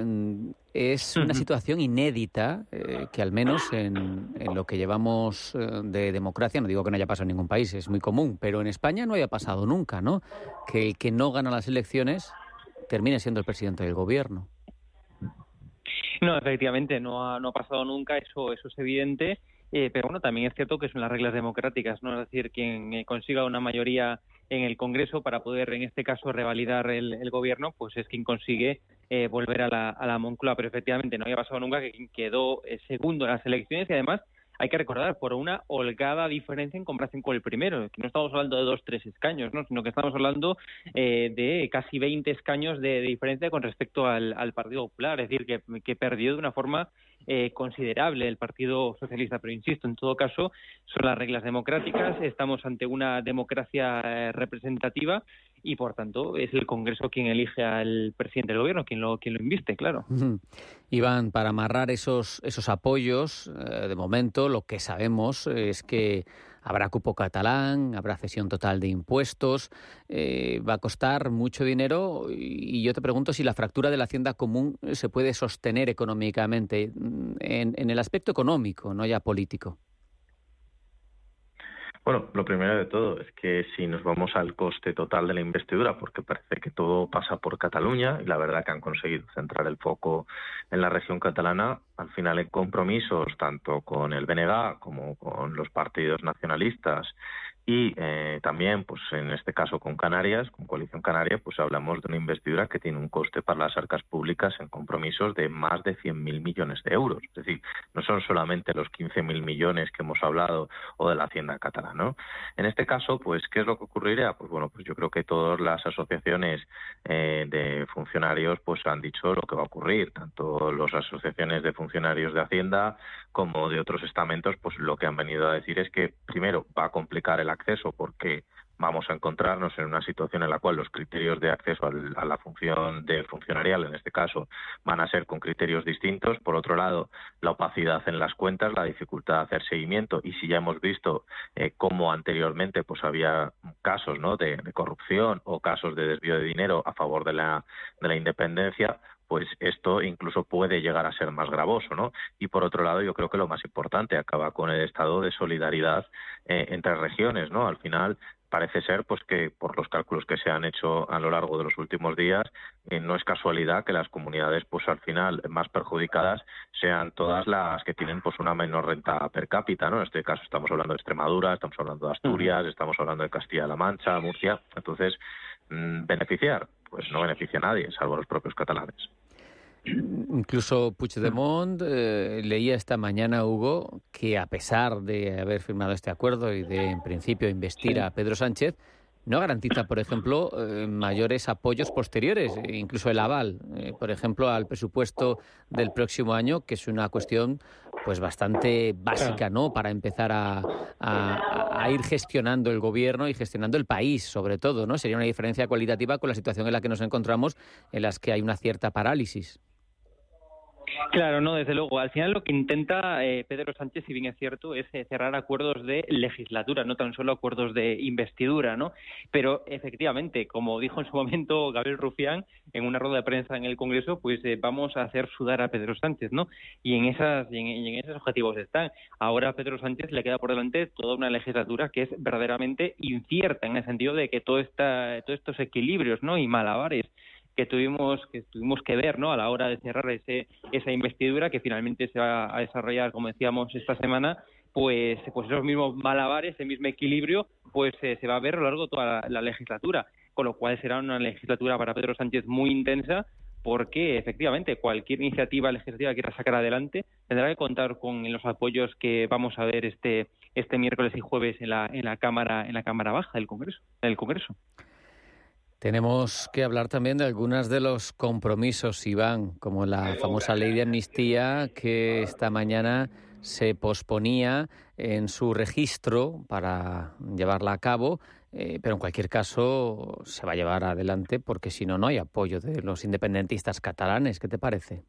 es una situación inédita eh, que al menos en, lo que llevamos eh, de democracia, no digo que no haya pasado en ningún país, es muy común, pero en España no haya pasado nunca, ¿no? Que el que no gana las elecciones termine siendo el presidente del gobierno. No, efectivamente, no ha, no ha pasado nunca, eso, eso es evidente. pero bueno, también es cierto que son las reglas democráticas, ¿no? Es decir, quien consiga una mayoría en el Congreso para poder, en este caso, revalidar el, gobierno, pues es quien consigue eh, volver a la, a la Moncloa. Pero efectivamente no había pasado nunca que quien quedó eh, segundo en las elecciones y además hay que recordar, por una holgada diferencia en comparación con el primero, que no estamos hablando de dos, tres escaños, ¿no? sino que estamos hablando eh, de casi 20 escaños de, diferencia con respecto al, Partido Popular, es decir, que perdió de una forma eh, considerable el Partido Socialista. Pero insisto, en todo caso, son las reglas democráticas, estamos ante una democracia eh, representativa y, por tanto, es el Congreso quien elige al presidente del Gobierno, quien lo, quien lo inviste, claro. Iván, para amarrar esos, esos apoyos, eh, de momento lo que sabemos es que Habrá cupo catalán, habrá cesión total de impuestos, eh, va a costar mucho dinero y yo te pregunto si la fractura de la hacienda común se puede sostener económicamente mm, en, en el aspecto económico, no ya político. Bueno, lo primero de todo es que si nos vamos al coste total de la investidura, porque parece que todo pasa por Cataluña y la verdad que han conseguido centrar el foco en la región catalana, al final en compromisos tanto con el BNG como con los partidos nacionalistas y eh, también, pues en este caso con Canarias, con Coalición Canaria, pues hablamos de una investidura que tiene un coste para las arcas públicas en compromisos de más de 100.000 millones de euros. Es decir, no son solamente los 15.000 millones que hemos hablado o de la Hacienda catalana. ¿no? En este caso, pues, ¿qué es lo que ocurriría? Pues bueno, pues yo creo que todas las asociaciones eh, de funcionarios pues han dicho lo que va a ocurrir, tanto las asociaciones de funcionarios de Hacienda como de otros estamentos, pues lo que han venido a decir es que primero va a complicar el acceso porque vamos a encontrarnos en una situación en la cual los criterios de acceso a la función de funcionarial, en este caso, van a ser con criterios distintos. Por otro lado, la opacidad en las cuentas, la dificultad de hacer seguimiento y si ya hemos visto eh, cómo anteriormente pues había casos ¿no? de, de, corrupción o casos de desvío de dinero a favor de la, de la independencia, pues esto incluso puede llegar a ser más gravoso, ¿no? Y por otro lado, yo creo que lo más importante acaba con el estado de solidaridad eh, entre regiones, ¿no? Al final parece ser pues que por los cálculos que se han hecho a lo largo de los últimos días eh, no es casualidad que las comunidades pues al final más perjudicadas sean todas las que tienen pues una menor renta per cápita no en este caso estamos hablando de Extremadura estamos hablando de Asturias estamos hablando de Castilla-La Mancha Murcia entonces mm, beneficiar pues no beneficia a nadie salvo a los propios catalanes Incluso Puigdemont eh, leía esta mañana, Hugo, que a pesar de haber firmado este acuerdo y de, en principio, investir a Pedro Sánchez, no garantiza, por ejemplo, eh, mayores apoyos posteriores, incluso el aval, eh, por ejemplo, al presupuesto del próximo año, que es una cuestión pues bastante básica, ¿no? Para empezar a, a, ir gestionando el gobierno y gestionando el país, sobre todo, ¿no? Sería una diferencia cualitativa con la situación en la que nos encontramos, en las que hay una cierta parálisis. Claro, no, desde luego. Al final lo que intenta eh, Pedro Sánchez, si bien es cierto, es eh, cerrar acuerdos de legislatura, no tan solo acuerdos de investidura, ¿no? Pero efectivamente, como dijo en su momento Gabriel Rufián en una rueda de prensa en el Congreso, pues eh, vamos a hacer sudar a Pedro Sánchez, ¿no? Y en esas y en, esos objetivos están. Ahora a Pedro Sánchez le queda por delante toda una legislatura que es verdaderamente incierta en el sentido de que todo esta, todos estos equilibrios, ¿no? Y malabares que tuvimos que tuvimos que ver no a la hora de cerrar ese, esa investidura que finalmente se va a desarrollar como decíamos esta semana pues pues esos mismos malabares ese mismo equilibrio pues eh, se va a ver a lo largo de toda la, legislatura con lo cual será una legislatura para Pedro Sánchez muy intensa porque efectivamente cualquier iniciativa legislativa que quiera sacar adelante tendrá que contar con los apoyos que vamos a ver este este miércoles y jueves en la en la cámara en la cámara baja del Congreso del Congreso. Tenemos que hablar también de algunos de los compromisos, Iván, como la famosa ley de amnistía que esta mañana se posponía en su registro para llevarla a cabo, eh, pero en cualquier caso se va a llevar adelante porque si no, no hay apoyo de los independentistas catalanes. ¿Qué te parece?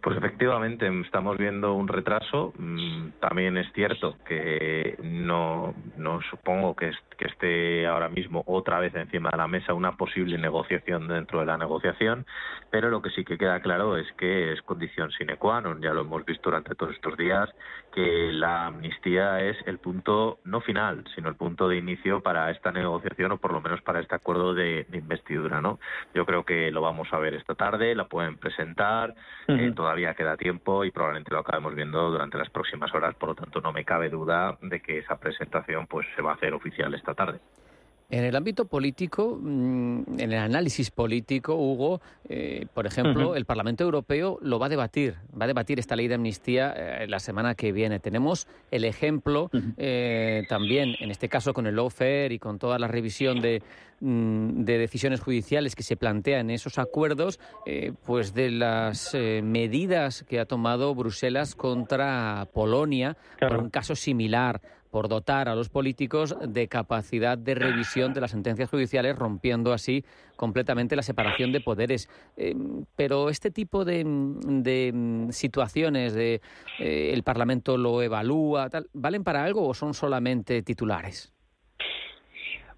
Pues efectivamente estamos viendo un retraso. Mm, también es cierto que no, no supongo que, que esté ahora mismo otra vez encima de la mesa una posible negociación dentro de la negociación, pero lo que sí que queda claro es que es condición sine qua non, ya lo hemos visto durante todos estos días, que la amnistía es el punto no final, sino el punto de inicio para esta negociación o por lo menos para este acuerdo de, investidura, ¿no? Yo creo que lo vamos a ver esta tarde, la pueden presentar, eh, todavía queda tiempo y probablemente lo acabemos viendo durante las próximas horas, por lo tanto no me cabe duda de que esa presentación pues se va a hacer oficial esta tarde. En el ámbito político, mm, en el análisis político, Hugo, eh, por ejemplo, el Parlamento Europeo lo va a debatir, va a debatir esta ley de amnistía eh, la semana que viene. Tenemos el ejemplo eh, también, en este caso con el lawfare y con toda la revisión de, mm, de decisiones judiciales que se plantea en esos acuerdos, pues de las medidas que ha tomado Bruselas contra Polonia por un caso similar por dotar a los políticos de capacidad de revisión de las sentencias judiciales, rompiendo así completamente la separación de poderes. Eh, pero este tipo de, situaciones de eh, el Parlamento lo evalúa, ¿valen para algo o son solamente titulares?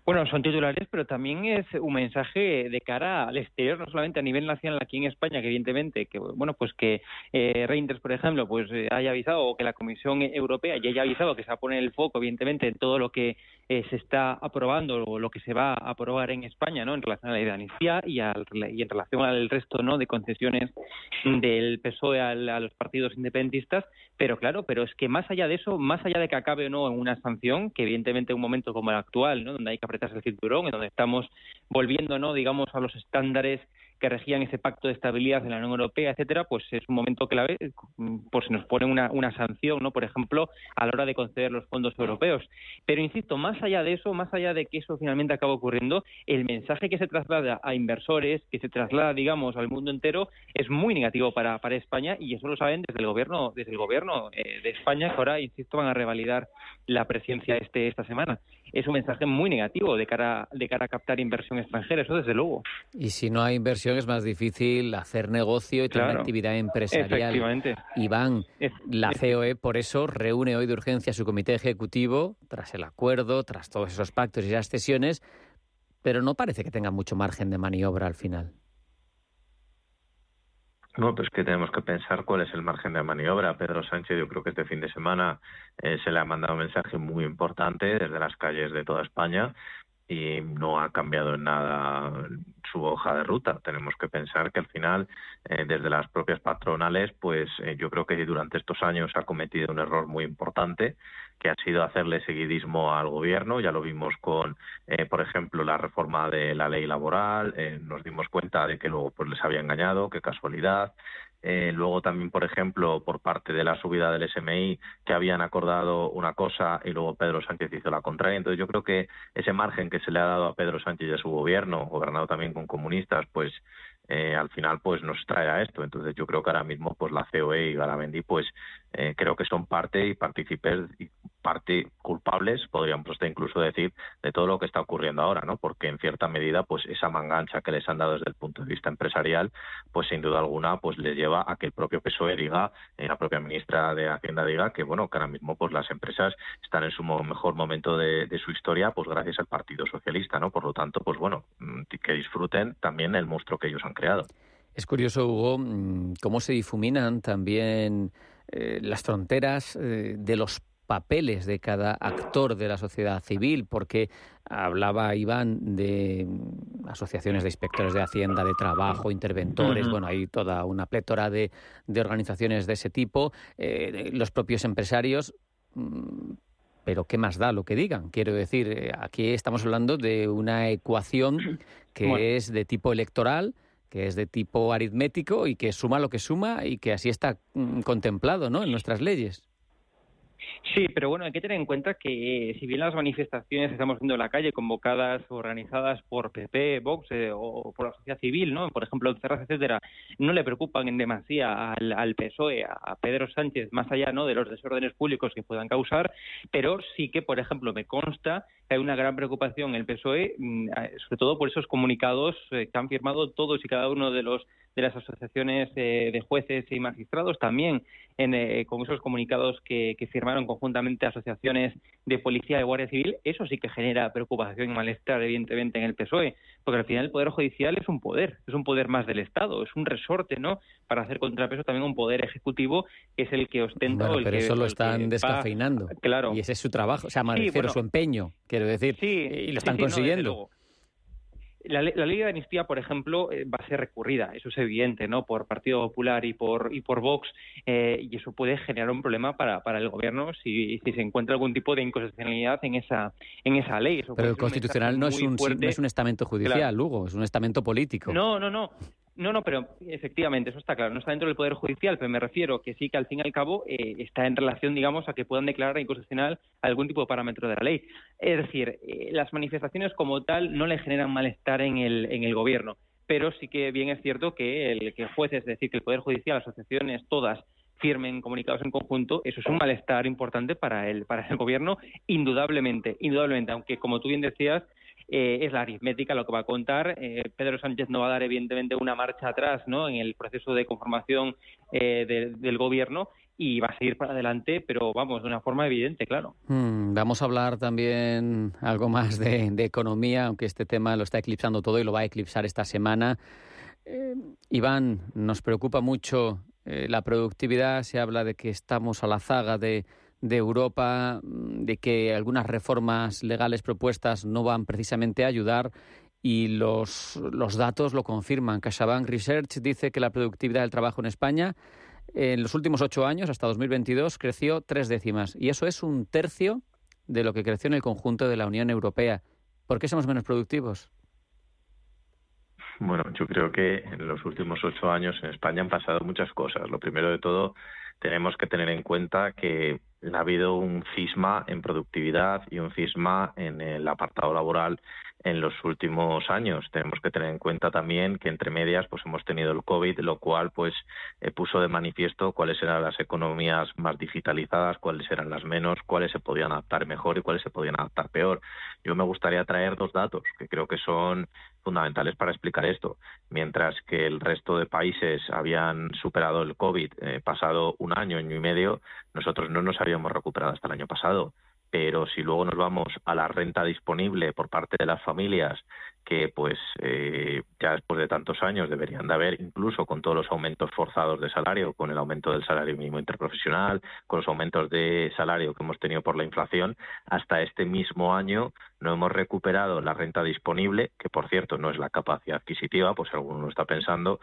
Bueno, son titulares, pero también es un mensaje de cara al exterior, no solamente a nivel nacional aquí en España, que evidentemente, que bueno, pues que eh, Reinders, por ejemplo, pues eh, haya avisado o que la Comisión Europea ya haya avisado que se va a poner el foco, evidentemente, en todo lo que eh, se está aprobando o lo que se va a aprobar en España, ¿no? En relación a la amnistía y, y en relación al resto, ¿no? De concesiones del PSOE a, a los partidos independentistas, pero claro, pero es que más allá de eso, más allá de que acabe o no en una sanción, que evidentemente en un momento como el actual, ¿no? Donde hay que el cinturón, en donde estamos volviendo, ¿no? digamos, a los estándares que regían ese pacto de estabilidad de la Unión Europea, etcétera, pues es un momento clave, pues se nos pone una, una sanción, ¿no? Por ejemplo, a la hora de conceder los fondos europeos. Pero insisto, más allá de eso, más allá de que eso finalmente acabe ocurriendo, el mensaje que se traslada a inversores, que se traslada, digamos, al mundo entero, es muy negativo para, para España y eso lo saben desde el gobierno, desde el gobierno eh, de España, que ahora, insisto, van a revalidar la presencia este esta semana es un mensaje muy negativo de cara, de cara a captar inversión extranjera, eso desde luego. Y si no hay inversión es más difícil hacer negocio y tener actividad empresarial. Efectivamente. Iván, la COE por eso reúne hoy de urgencia su comité ejecutivo tras el acuerdo, tras todos esos pactos y las cesiones, pero no parece que tenga mucho margen de maniobra al final. No, pues que tenemos que pensar cuál es el margen de maniobra. Pedro Sánchez, yo creo que este fin de semana eh, se le ha mandado un mensaje muy importante desde las calles de toda España y no ha cambiado en nada su hoja de ruta. Tenemos que pensar que al final, eh, desde las propias patronales, pues eh, yo creo que durante estos años ha cometido un error muy importante que ha sido hacerle seguidismo al gobierno. Ya lo vimos con, eh, por ejemplo, la reforma de la ley laboral. Eh, nos dimos cuenta de que luego pues les había engañado, qué casualidad. Eh, luego también, por ejemplo, por parte de la subida del SMI, que habían acordado una cosa y luego Pedro Sánchez hizo la contraria. Entonces yo creo que ese margen que se le ha dado a Pedro Sánchez y a su gobierno, gobernado también con comunistas, pues eh, al final pues nos trae a esto. Entonces yo creo que ahora mismo pues la COE y Garamendi pues eh, creo que son parte y partícipes parte culpables, podríamos incluso decir, de todo lo que está ocurriendo ahora, ¿no? Porque en cierta medida pues esa mangancha que les han dado desde el punto de vista empresarial, pues sin duda alguna pues les lleva a que el propio PSOE diga, eh, la propia ministra de Hacienda diga que bueno, que ahora mismo pues las empresas están en su mejor momento de, su historia pues gracias al Partido Socialista, ¿no? Por lo tanto, pues bueno, mm, que disfruten también el monstruo que ellos han creado. Es curioso, Hugo, mm, cómo se difuminan también eh, las fronteras eh, de los papeles de cada actor de la sociedad civil, porque hablaba Iván de asociaciones de inspectores de Hacienda, de trabajo, interventores, bueno, hay toda una plétora de, organizaciones de ese tipo, eh, los propios empresarios. Mm, pero ¿qué más da lo que digan? Quiero decir, eh, aquí estamos hablando de una ecuación que es de tipo electoral, que es de tipo aritmético y que suma lo que suma y que así está mm, contemplado ¿no? en nuestras leyes. Sí, pero bueno, hay que tener en cuenta que si bien las manifestaciones estamos viendo en la calle, convocadas o organizadas por PP, Vox eh, o por la sociedad civil, ¿no? por ejemplo, Cerras, etcétera, no le preocupan en demasía al, PSOE, a Pedro Sánchez, más allá ¿no? de los desórdenes públicos que puedan causar, pero sí que, por ejemplo, me consta que hay una gran preocupación en el PSOE, mm, sobre todo por esos comunicados eh, que han firmado todos y cada uno de los de las asociaciones eh, de jueces y magistrados, también en, eh, con esos comunicados que, firmaron conjuntamente asociaciones de policía y guardia civil, eso sí que genera preocupación y malestar, evidentemente, en el PSOE, porque al final el Poder Judicial es un poder, es un poder más del Estado, es un resorte, ¿no?, para hacer contrapeso también un poder ejecutivo que es el que ostenta... Bueno, pero eso lo están descafeinando. claro. Y ese es su trabajo, o sea, me refiero su empeño, quiero decir, y lo están consiguiendo. La, ley de amnistía, por ejemplo, eh, va a ser recurrida, eso es evidente, ¿no? Por Partido Popular y por y por Vox, eh, y eso puede generar un problema para, para el gobierno si, si se encuentra algún tipo de inconstitucionalidad en esa en esa ley. Pero el constitucional no es, un, no es un estamento judicial, Lugo, es un estamento político. No, no, no. No, no, pero efectivamente, eso está claro. No está dentro del Poder Judicial, pero me refiero que sí que al fin y al cabo eh, está en relación, digamos, a que puedan declarar inconstitucional algún tipo de parámetro de la ley. Es decir, eh, las manifestaciones como tal no le generan malestar en el, en el gobierno, pero sí que bien es cierto que el que jueces, es decir, que el Poder Judicial, asociaciones, todas, firmen comunicados en conjunto, eso es un malestar importante para el, para el gobierno, indudablemente, indudablemente, aunque como tú bien decías, eh, es la aritmética lo que va a contar. Eh, Pedro Sánchez no va a dar, evidentemente, una marcha atrás ¿no? en el proceso de conformación eh, del gobierno y va a seguir para adelante, pero vamos, de una forma evidente, claro. Hmm, vamos a hablar también algo más de, economía, aunque este tema lo está eclipsando todo y lo va a eclipsar esta semana. Iván, nos preocupa mucho la productividad, se habla de que estamos a la zaga de de Europa, mm, de que algunas reformas legales propuestas no van precisamente a ayudar y los, los datos lo confirman. CaixaBank Research dice que la productividad del trabajo en España en los últimos ocho años, hasta 2022, creció tres décimas. Y eso es un tercio de lo que creció en el conjunto de la Unión Europea. ¿Por qué somos menos productivos? Bueno, yo creo que en los últimos ocho años en España han pasado muchas cosas. Lo primero de todo, tenemos que tener en cuenta que ha habido un cisma en productividad y un cisma en el apartado laboral en los últimos años. Tenemos que tener en cuenta también que entre medias pues hemos tenido el COVID, lo cual pues eh, puso de manifiesto cuáles eran las economías más digitalizadas, cuáles eran las menos, cuáles se podían adaptar mejor y cuáles se podían adaptar peor. Yo me gustaría traer dos datos que creo que son fundamentales para explicar esto. Mientras que el resto de países habían superado el COVID eh, pasado un año, año y medio, nosotros no nos habíamos recuperado hasta el año pasado pero si luego nos vamos a la renta disponible por parte de las familias, que pues eh, ya después de tantos años deberían de haber, incluso con todos los aumentos forzados de salario, con el aumento del salario mínimo interprofesional, con los aumentos de salario que hemos tenido por la inflación, hasta este mismo año no hemos recuperado la renta disponible, que por cierto no es la capacidad adquisitiva, pues alguno está pensando,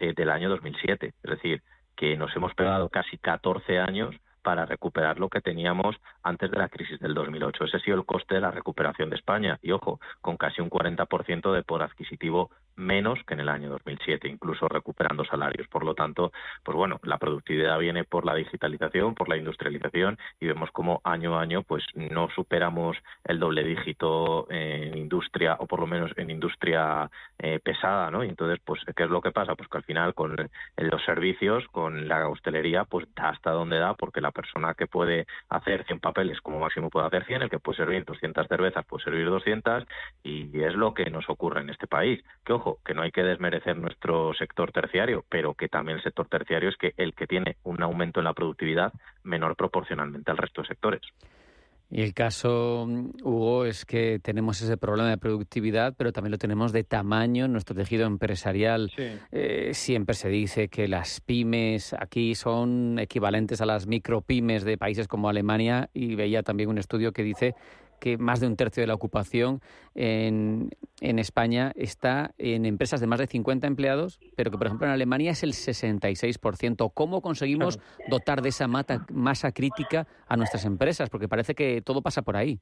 eh, del año 2007. Es decir, que nos hemos pegado casi 14 años para recuperar lo que teníamos antes de la crisis del 2008. Ese ha sido el coste de la recuperación de España. Y ojo, con casi un 40% de poder adquisitivo menos que en el año 2007, incluso recuperando salarios. Por lo tanto, pues bueno, la productividad viene por la digitalización, por la industrialización y vemos como año a año pues no superamos el doble dígito en industria o por lo menos en industria eh, pesada, ¿no? Y entonces, pues, ¿qué es lo que pasa? Pues que al final con los servicios, con la hostelería, pues da hasta donde da porque la persona que puede hacer 100 papeles como máximo puede hacer 100, el que puede servir 200 cervezas puede servir 200 y es lo que nos ocurre en este país. Que ojo, que no hay que desmerecer nuestro sector terciario, pero que también el sector terciario es que el que tiene un aumento en la productividad menor proporcionalmente al resto de sectores. Y el caso, Hugo, es que tenemos ese problema de productividad, pero también lo tenemos de tamaño en nuestro tejido empresarial. Eh, siempre se dice que las pymes aquí son equivalentes a las micropymes de países como Alemania y veía también un estudio que dice que más de un tercio de la ocupación en, en, España está en empresas de más de 50 empleados, pero que, por ejemplo, en Alemania es el 66%. ¿Cómo conseguimos dotar de esa masa crítica a nuestras empresas? Porque parece que todo pasa por ahí.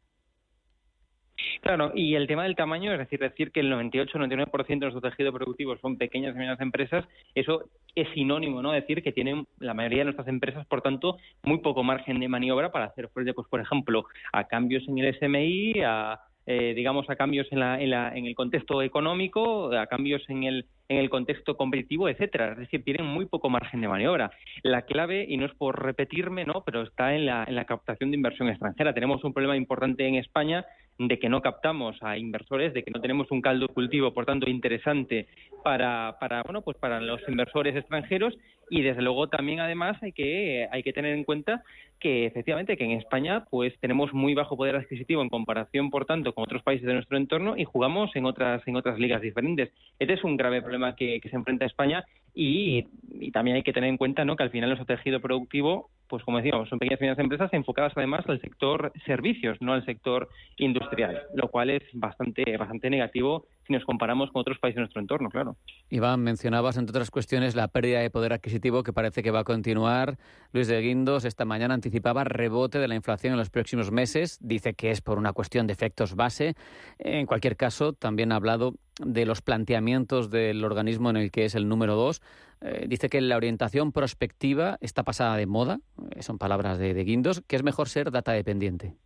Claro, y el tema del tamaño, es decir, decir que el 98-99% de nuestro tejido productivo son pequeñas y medianas empresas, eso es sinónimo, ¿no? Decir que tienen la mayoría de nuestras empresas, por tanto, muy poco margen de maniobra para hacer frente, pues, por ejemplo, a cambios en el SMI, a eh, digamos, a cambios en, la, en, la, en, el contexto económico, a cambios en el, en el contexto competitivo, etcétera. Es decir, tienen muy poco margen de maniobra. La clave, y no es por repetirme, ¿no? pero está en la, en la captación de inversión extranjera. Tenemos un problema importante en España de que no captamos a inversores, de que no tenemos un caldo cultivo, por tanto, interesante para, para, bueno, pues para los inversores extranjeros y desde luego también además hay que, hay que tener en cuenta que efectivamente que en España pues tenemos muy bajo poder adquisitivo en comparación por tanto con otros países de nuestro entorno y jugamos en otras en otras ligas diferentes. Este es un grave problema que, que se enfrenta España y, también hay que tener en cuenta ¿no? que al final nuestro tejido productivo pues como decíamos, son pequeñas y medianas empresas enfocadas además al sector servicios, no al sector industrial, lo cual es bastante, bastante negativo si nos comparamos con otros países de nuestro entorno, claro. Iván, mencionabas, entre otras cuestiones, la pérdida de poder adquisitivo que parece que va a continuar. Luis de Guindos esta mañana anticipaba rebote de la inflación en los próximos meses. Dice que es por una cuestión de efectos base. En cualquier caso, también ha hablado de los planteamientos del organismo en el que es el número dos. Eh, dice que la orientación prospectiva está pasada de moda, eh, son palabras de, de Guindos, que es mejor ser data dependiente.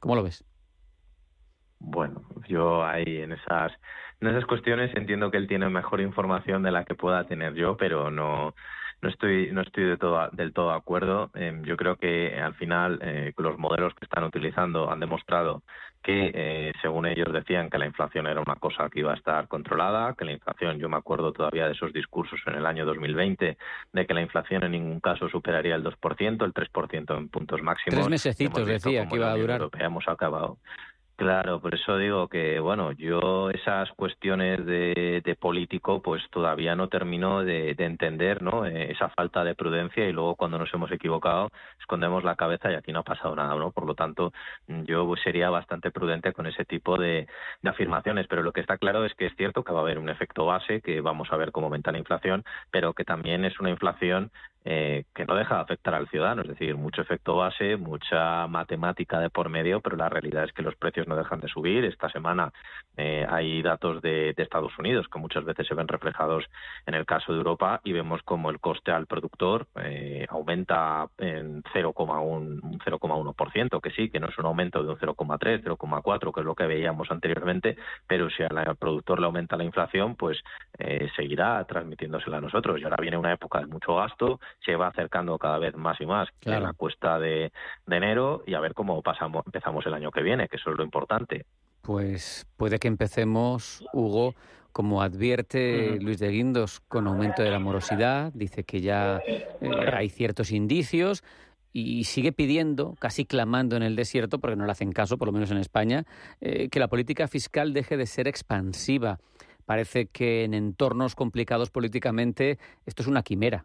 ¿Cómo lo ves? Bueno, yo ahí en esas en esas cuestiones entiendo que él tiene mejor información de la que pueda tener yo, pero no no estoy no estoy de todo, del todo de acuerdo. Eh, yo creo que al final eh, los modelos que están utilizando han demostrado que, eh, según ellos decían, que la inflación era una cosa que iba a estar controlada, que la inflación, yo me acuerdo todavía de esos discursos en el año 2020, de que la inflación en ningún caso superaría el 2%, el 3% en puntos máximos. Tres mesecitos decía que iba a durar. hemos acabado Claro, por eso digo que, bueno, yo esas cuestiones de, político, pues todavía no termino de, de, entender, ¿no? Eh, esa falta de prudencia y luego cuando nos hemos equivocado escondemos la cabeza y aquí no ha pasado nada, ¿no? Por lo tanto, yo sería bastante prudente con ese tipo de, de afirmaciones, pero lo que está claro es que es cierto que va a haber un efecto base, que vamos a ver cómo aumenta la inflación, pero que también es una inflación eh, que no deja de afectar al ciudadano, es decir, mucho efecto base, mucha matemática de por medio, pero la realidad es que los precios no dejan de subir. Esta semana eh, hay datos de, de, Estados Unidos que muchas veces se ven reflejados en el caso de Europa y vemos como el coste al productor eh, aumenta en 0,1%, que sí, que no es un aumento de un 0,3, 0,4, que es lo que veíamos anteriormente, pero si al productor le aumenta la inflación, pues eh, seguirá transmitiéndosela a nosotros. Y ahora viene una época de mucho gasto, se va acercando cada vez más y más claro. en la cuesta de, de, enero y a ver cómo pasamos, empezamos el año que viene, que eso es lo importante. Pues puede que empecemos, Hugo, como advierte Luis de Guindos, con aumento de la morosidad, dice que ya eh, hay ciertos indicios y sigue pidiendo, casi clamando en el desierto, porque no le hacen caso, por lo menos en España, eh, que la política fiscal deje de ser expansiva. Parece que en entornos complicados políticamente esto es una quimera.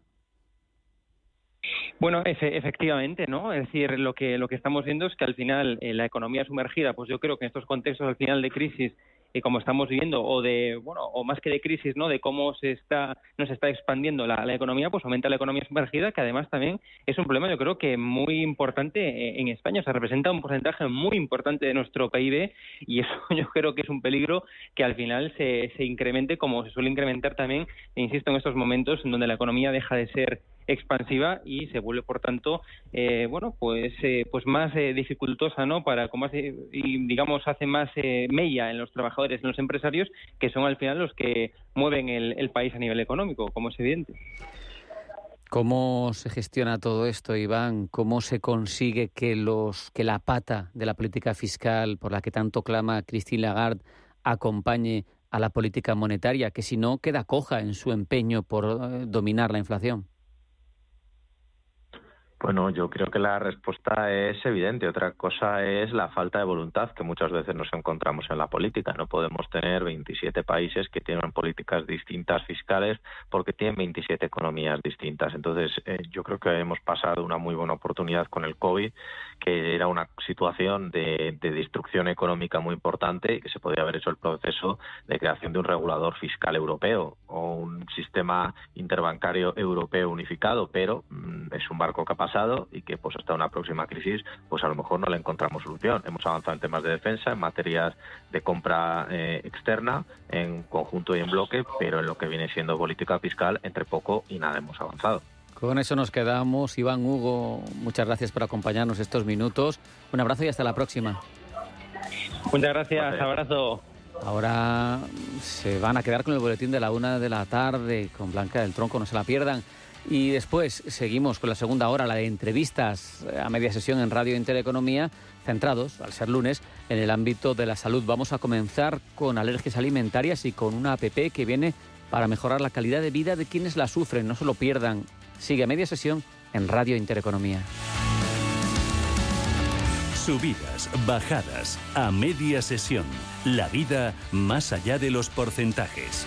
Bueno, efectivamente, ¿no? Es decir, lo que lo que estamos viendo es que al final eh, la economía sumergida, pues yo creo que en estos contextos al final de crisis y como estamos viendo o de bueno o más que de crisis no de cómo se está nos está expandiendo la, la, economía pues aumenta la economía sumergida que además también es un problema yo creo que muy importante eh, en España o sea representa un porcentaje muy importante de nuestro PIB y eso yo creo que es un peligro que al final se, se incremente como se suele incrementar también insisto en estos momentos en donde la economía deja de ser expansiva y se vuelve por tanto eh, bueno pues eh, pues más eh, dificultosa no para como hace, y digamos hace más eh, mella en los trabajadores en los empresarios que son al final los que mueven el, el país a nivel económico como es evidente ¿Cómo se gestiona todo esto, Iván? ¿Cómo se consigue que los que la pata de la política fiscal por la que tanto clama Christine Lagarde acompañe a la política monetaria, que si no queda coja en su empeño por dominar la inflación? Bueno, yo creo que la respuesta es evidente. Otra cosa es la falta de voluntad que muchas veces nos encontramos en la política. No podemos tener 27 países que tienen políticas distintas fiscales porque tienen 27 economías distintas. Entonces, eh, yo creo que hemos pasado una muy buena oportunidad con el COVID, que era una situación de, de destrucción económica muy importante y que se podría haber hecho el proceso de creación de un regulador fiscal europeo o un sistema interbancario europeo unificado, pero mm, es un barco capaz pasado y que pues hasta una próxima crisis pues a lo mejor no le encontramos solución. Hemos avanzado en temas de defensa, en materias de compra eh, externa, en conjunto y en bloque, pero en lo que viene siendo política fiscal, entre poco y nada hemos avanzado. Con eso nos quedamos. Iván Hugo, muchas gracias por acompañarnos estos minutos. Un abrazo y hasta la próxima. Muchas gracias, abrazo. Ahora se van a quedar con el boletín de la una de la tarde con Blanca del Tronco, no se la pierdan. Y después seguimos con la segunda hora, la de entrevistas eh, a media sesión en Radio Intereconomía, centrados, al ser lunes, en el ámbito de la salud. Vamos a comenzar con alergias alimentarias y con una APP que viene para mejorar la calidad de vida de quienes la sufren. No se lo pierdan. Sigue a media sesión en Radio Intereconomía. Subidas, bajadas, a media sesión. La vida más allá de los porcentajes.